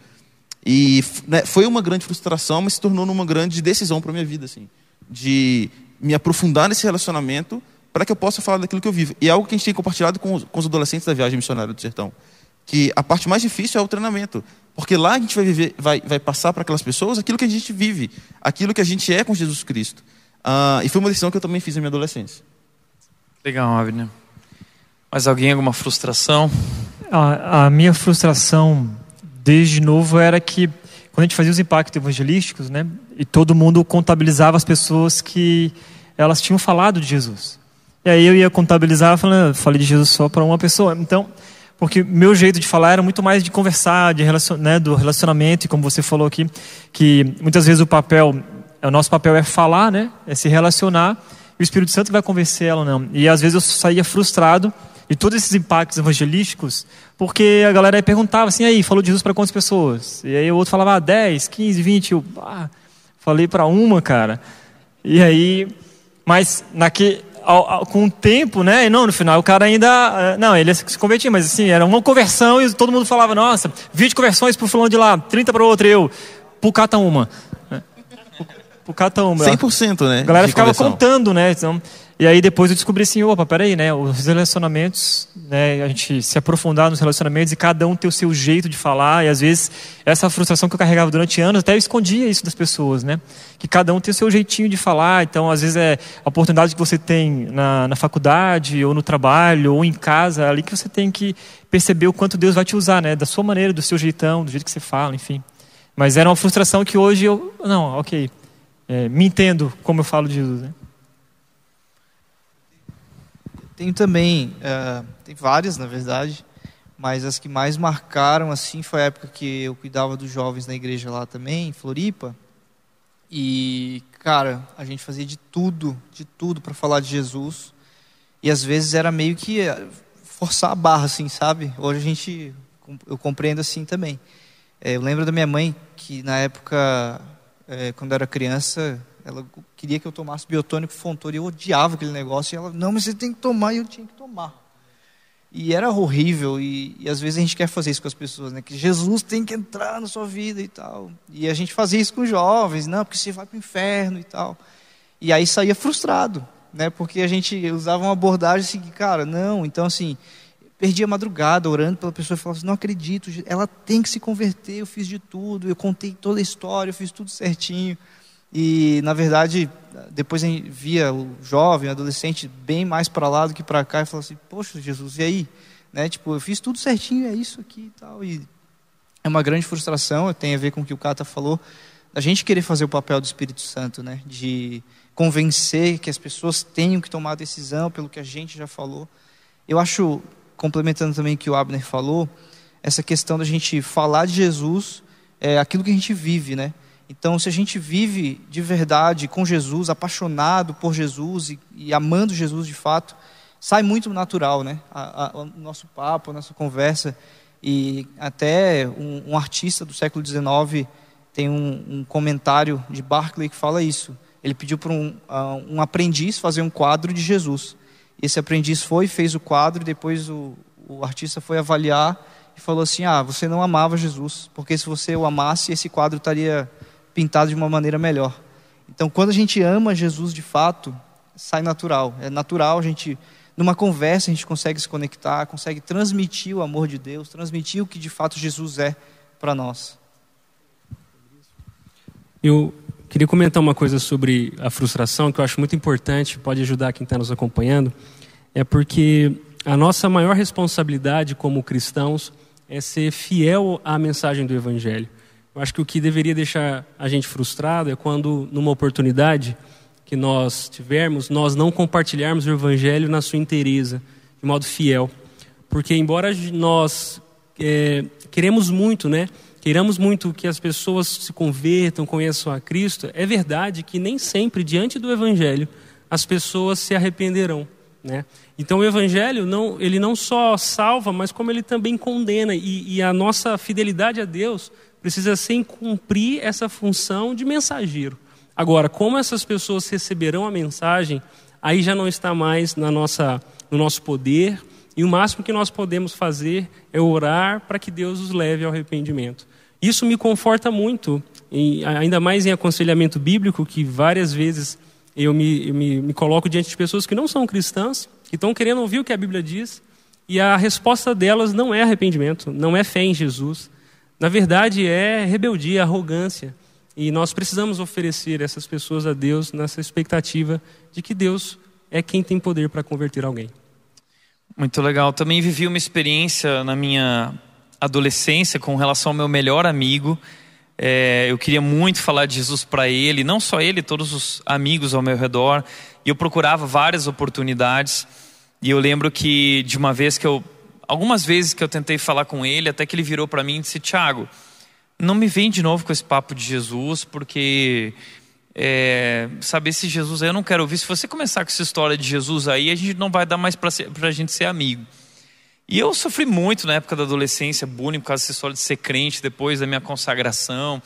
E né, foi uma grande frustração, mas se tornou uma grande decisão para a minha vida, assim, de me aprofundar nesse relacionamento para que eu possa falar daquilo que eu vivo. E é algo que a gente tem compartilhado com os, com os adolescentes da viagem missionária do sertão, que a parte mais difícil é o treinamento, porque lá a gente vai viver, vai, vai passar para aquelas pessoas aquilo que a gente vive, aquilo que a gente é com Jesus Cristo. Uh, e foi uma decisão que eu também fiz na minha adolescência. Legal, Abner. Mais alguém alguma frustração? A, a minha frustração desde novo era que quando a gente fazia os impactos evangelísticos, né, e todo mundo contabilizava as pessoas que elas tinham falado de Jesus. E aí eu ia contabilizar, falando, falei de Jesus só para uma pessoa. Então, porque meu jeito de falar era muito mais de conversar, de relacion, né, do relacionamento, e como você falou aqui, que muitas vezes o papel, o nosso papel é falar, né, é se relacionar, e o Espírito Santo vai convencer ela não. E às vezes eu saía frustrado de todos esses impactos evangelísticos, porque a galera aí perguntava assim, aí, falou de Jesus para quantas pessoas? E aí o outro falava, ah, 10, 15, 20, eu ah, falei para uma, cara. E aí, mas naque, ao, ao, com o tempo, né, e não, no final o cara ainda, eh, não, ele se convertia, mas assim, era uma conversão e todo mundo falava, nossa, 20 conversões pro fulano de lá, 30 para outro, eu, cata uma. Pucata uma. 100%, né? A galera ficava conversão. contando, né, então... E aí depois eu descobri assim, opa, peraí, né? Os relacionamentos, né? A gente se aprofundar nos relacionamentos e cada um ter o seu jeito de falar. E às vezes essa frustração que eu carregava durante anos, até eu escondia isso das pessoas, né? Que cada um tem o seu jeitinho de falar. Então, às vezes é a oportunidade que você tem na, na faculdade, ou no trabalho, ou em casa, ali que você tem que perceber o quanto Deus vai te usar, né? Da sua maneira, do seu jeitão, do jeito que você fala, enfim. Mas era uma frustração que hoje eu, não, ok, é, me entendo como eu falo de Jesus, né? Tenho também, uh, tem várias na verdade, mas as que mais marcaram assim foi a época que eu cuidava dos jovens na igreja lá também, em Floripa. E, cara, a gente fazia de tudo, de tudo para falar de Jesus. E às vezes era meio que eh, forçar a barra, assim, sabe? Hoje a gente, eu compreendo assim também. É, eu lembro da minha mãe que na época, é, quando eu era criança, ela queria que eu tomasse biotônico Fontoura e eu odiava aquele negócio. E ela, não, mas você tem que tomar e eu tinha que tomar. E era horrível. E, e, às vezes a gente quer fazer isso com as pessoas, né? Que Jesus tem que entrar na sua vida e tal. E a gente fazia isso com jovens, não, porque você vai para o inferno e tal. E aí saía frustrado, né? Porque a gente usava uma abordagem assim, cara, não. Então assim, perdia a madrugada orando pela pessoa e falava assim, não acredito, ela tem que se converter, eu fiz de tudo, eu contei toda a história, eu fiz tudo certinho. E, na verdade, depois a gente via o jovem, o adolescente, bem mais para lá do que para cá, e falava assim, poxa, Jesus, e aí? Né? Tipo, eu fiz tudo certinho, é isso aqui e tal. E é uma grande frustração, tem a ver com o que o Cata falou, a gente querer fazer o papel do Espírito Santo, né? De convencer que as pessoas tenham que tomar a decisão pelo que a gente já falou. Eu acho, complementando também o que o Abner falou, essa questão da gente falar de Jesus, é aquilo que a gente vive, né? Então, se a gente vive de verdade com Jesus, apaixonado por Jesus e, e amando Jesus de fato, sai muito natural, né? A, a, o nosso papo, a nossa conversa. E até um, um artista do século XIX tem um, um, comentário de Barclay que fala isso. Ele pediu para um, uh, um aprendiz fazer um quadro de Jesus. Esse aprendiz foi, fez o quadro, e depois o, o artista foi avaliar e falou assim: Ah, você não amava Jesus, porque se você o amasse, esse quadro estaria pintado de uma maneira melhor. Então, quando a gente ama Jesus de fato, sai natural. É natural a gente, numa conversa, a gente consegue se conectar, consegue transmitir o amor de Deus, transmitir o que de fato Jesus é para nós. Eu queria comentar uma coisa sobre a frustração que eu acho muito importante, pode ajudar quem está nos acompanhando. É porque a nossa maior responsabilidade como cristãos é ser fiel à mensagem do Evangelho. Eu acho que o que deveria deixar a gente frustrado é quando, numa oportunidade que nós tivermos, nós não compartilharmos o Evangelho na sua inteireza, de modo fiel. Porque, embora nós é, queremos muito, né? Queiramos muito que as pessoas se convertam, conheçam a Cristo, é verdade que nem sempre, diante do Evangelho, as pessoas se arrependerão. Né? Então o Evangelho não, ele não só salva, mas como ele também condena. E, e a nossa fidelidade a Deus precisa ser cumprir essa função de mensageiro. Agora, como essas pessoas receberão a mensagem, aí já não está mais na nossa, no nosso poder, e o máximo que nós podemos fazer é orar para que Deus os leve ao arrependimento. Isso me conforta muito, ainda mais em aconselhamento bíblico, que várias vezes eu me, me, me coloco diante de pessoas que não são cristãs, que estão querendo ouvir o que a Bíblia diz, e a resposta delas não é arrependimento, não é fé em Jesus, na verdade, é rebeldia, arrogância. E nós precisamos oferecer essas pessoas a Deus nessa expectativa de que Deus é quem tem poder para converter alguém. Muito legal. Também vivi uma experiência na minha adolescência com relação ao meu melhor amigo. É, eu queria muito falar de Jesus para ele, não só ele, todos os amigos ao meu redor. E eu procurava várias oportunidades. E eu lembro que de uma vez que eu algumas vezes que eu tentei falar com ele, até que ele virou para mim e disse: Tiago, não me vem de novo com esse papo de Jesus, porque é, saber se Jesus aí eu não quero ouvir. Se você começar com essa história de Jesus aí, a gente não vai dar mais para a gente ser amigo. E eu sofri muito na época da adolescência, bullying, por causa dessa história de ser crente depois da minha consagração.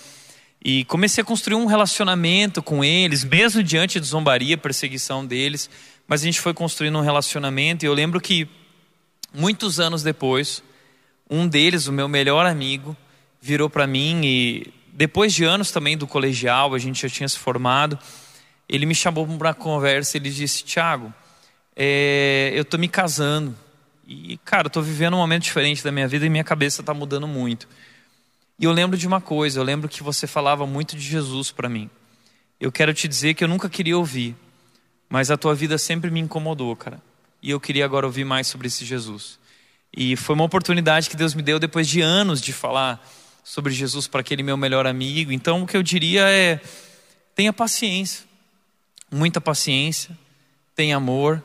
E comecei a construir um relacionamento com eles, mesmo diante de zombaria, perseguição deles. Mas a gente foi construindo um relacionamento. E eu lembro que Muitos anos depois, um deles, o meu melhor amigo, virou para mim e depois de anos também do colegial, a gente já tinha se formado, ele me chamou para uma conversa e ele disse: Tiago, é, eu estou me casando e, cara, estou vivendo um momento diferente da minha vida e minha cabeça está mudando muito. E eu lembro de uma coisa, eu lembro que você falava muito de Jesus para mim. Eu quero te dizer que eu nunca queria ouvir, mas a tua vida sempre me incomodou, cara e eu queria agora ouvir mais sobre esse Jesus. E foi uma oportunidade que Deus me deu depois de anos de falar sobre Jesus para aquele meu melhor amigo. Então, o que eu diria é: tenha paciência, muita paciência, tenha amor,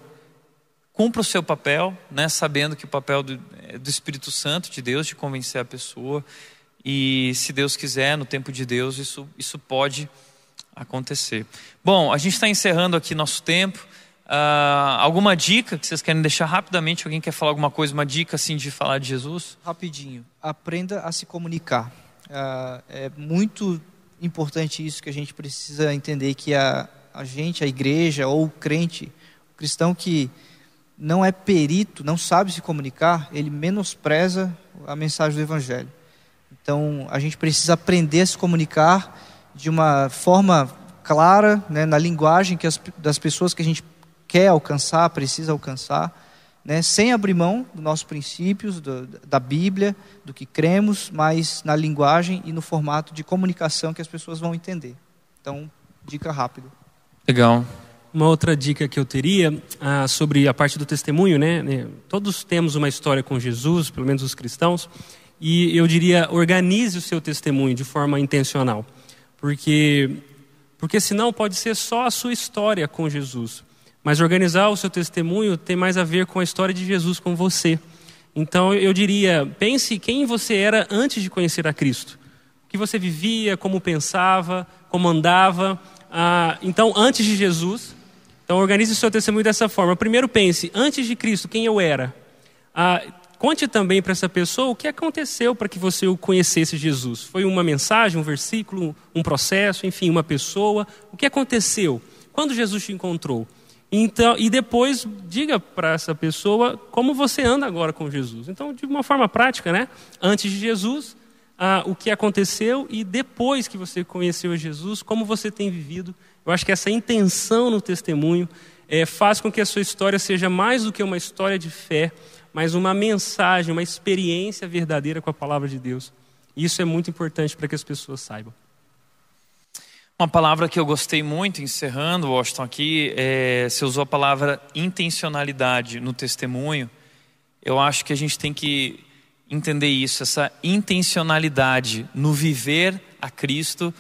cumpra o seu papel, né, sabendo que o papel do, é do Espírito Santo de Deus de convencer a pessoa. E se Deus quiser, no tempo de Deus, isso, isso pode acontecer. Bom, a gente está encerrando aqui nosso tempo. Uh, alguma dica que vocês querem deixar rapidamente? Alguém quer falar alguma coisa, uma dica assim de falar de Jesus? Rapidinho. Aprenda a se comunicar. Uh, é muito importante isso que a gente precisa entender que a, a gente, a igreja ou o crente, o cristão que não é perito, não sabe se comunicar, ele menospreza a mensagem do evangelho. Então, a gente precisa aprender a se comunicar de uma forma clara, né, na linguagem que as, das pessoas que a gente quer alcançar, precisa alcançar, né, sem abrir mão dos nossos princípios, do, da Bíblia, do que cremos, mas na linguagem e no formato de comunicação que as pessoas vão entender. Então, dica rápida. Legal. Uma outra dica que eu teria ah, sobre a parte do testemunho, né, né? Todos temos uma história com Jesus, pelo menos os cristãos, e eu diria organize o seu testemunho de forma intencional, porque porque senão pode ser só a sua história com Jesus. Mas organizar o seu testemunho tem mais a ver com a história de Jesus com você. Então eu diria, pense quem você era antes de conhecer a Cristo. O que você vivia, como pensava, como andava. Ah, então, antes de Jesus, então organize o seu testemunho dessa forma. Primeiro pense, antes de Cristo, quem eu era. Ah, conte também para essa pessoa o que aconteceu para que você o conhecesse Jesus. Foi uma mensagem, um versículo, um processo, enfim, uma pessoa. O que aconteceu? Quando Jesus te encontrou? Então, e depois diga para essa pessoa como você anda agora com Jesus. Então, de uma forma prática, né? Antes de Jesus, ah, o que aconteceu e depois que você conheceu Jesus, como você tem vivido. Eu acho que essa intenção no testemunho é, faz com que a sua história seja mais do que uma história de fé, mas uma mensagem, uma experiência verdadeira com a palavra de Deus. E isso é muito importante para que as pessoas saibam. Uma palavra que eu gostei muito, encerrando, Washington, aqui, é, você usou a palavra intencionalidade no testemunho. Eu acho que a gente tem que entender isso, essa intencionalidade no viver a Cristo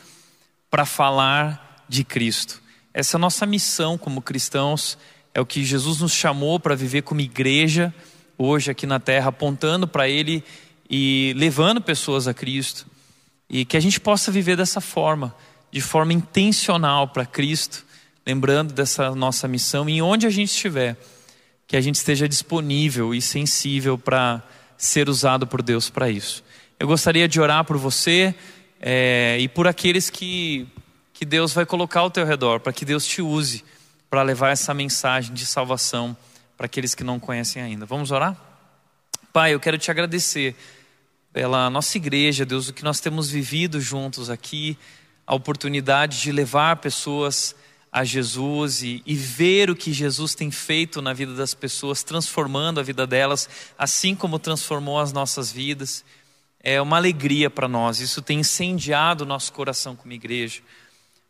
para falar de Cristo. Essa é a nossa missão como cristãos, é o que Jesus nos chamou para viver como igreja, hoje aqui na terra, apontando para Ele e levando pessoas a Cristo. E que a gente possa viver dessa forma de forma intencional para Cristo, lembrando dessa nossa missão e onde a gente estiver, que a gente esteja disponível e sensível para ser usado por Deus para isso. Eu gostaria de orar por você é, e por aqueles que, que Deus vai colocar ao teu redor, para que Deus te use para levar essa mensagem de salvação para aqueles que não conhecem ainda. Vamos orar? Pai, eu quero te agradecer pela nossa igreja, Deus, o que nós temos vivido juntos aqui a oportunidade de levar pessoas a Jesus e, e, ver o que Jesus tem feito na vida das pessoas, transformando a vida delas, assim como transformou as nossas vidas. É uma alegria para nós, isso tem incendiado o nosso coração como igreja.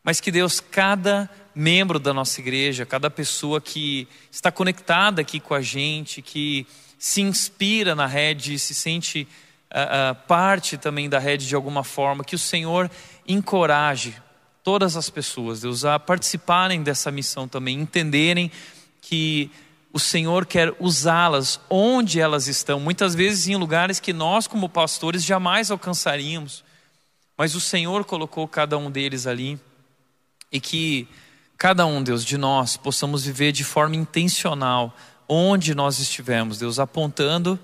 Mas que Deus, cada membro da nossa igreja, cada pessoa que está conectada aqui com a gente, que se inspira na rede, se sente uh, uh, parte também da rede de alguma forma, que o Senhor encoraje todas as pessoas, Deus, a participarem dessa missão também, entenderem que o Senhor quer usá-las onde elas estão, muitas vezes em lugares que nós, como pastores, jamais alcançaríamos, mas o Senhor colocou cada um deles ali e que cada um, Deus, de nós possamos viver de forma intencional onde nós estivermos, Deus, apontando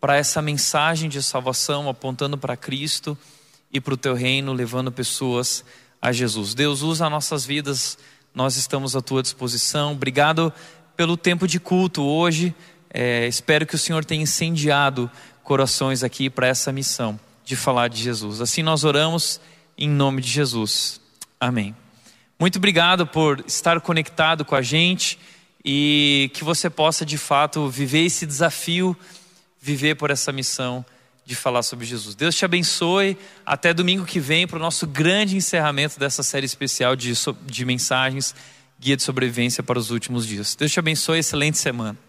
para essa mensagem de salvação, apontando para Cristo e para o teu reino, levando pessoas a Jesus. Deus, usa nossas vidas, nós estamos à tua disposição. Obrigado pelo tempo de culto hoje. É, espero que o Senhor tenha incendiado corações aqui para essa missão de falar de Jesus. Assim nós oramos em nome de Jesus. Amém. Muito obrigado por estar conectado com a gente e que você possa de fato viver esse desafio, viver por essa missão de falar sobre Jesus. Deus te abençoe. Até domingo que vem para o nosso grande encerramento dessa série especial de, de mensagens, Guia de Sobrevivência para os Últimos Dias. Deus te abençoe. Excelente semana.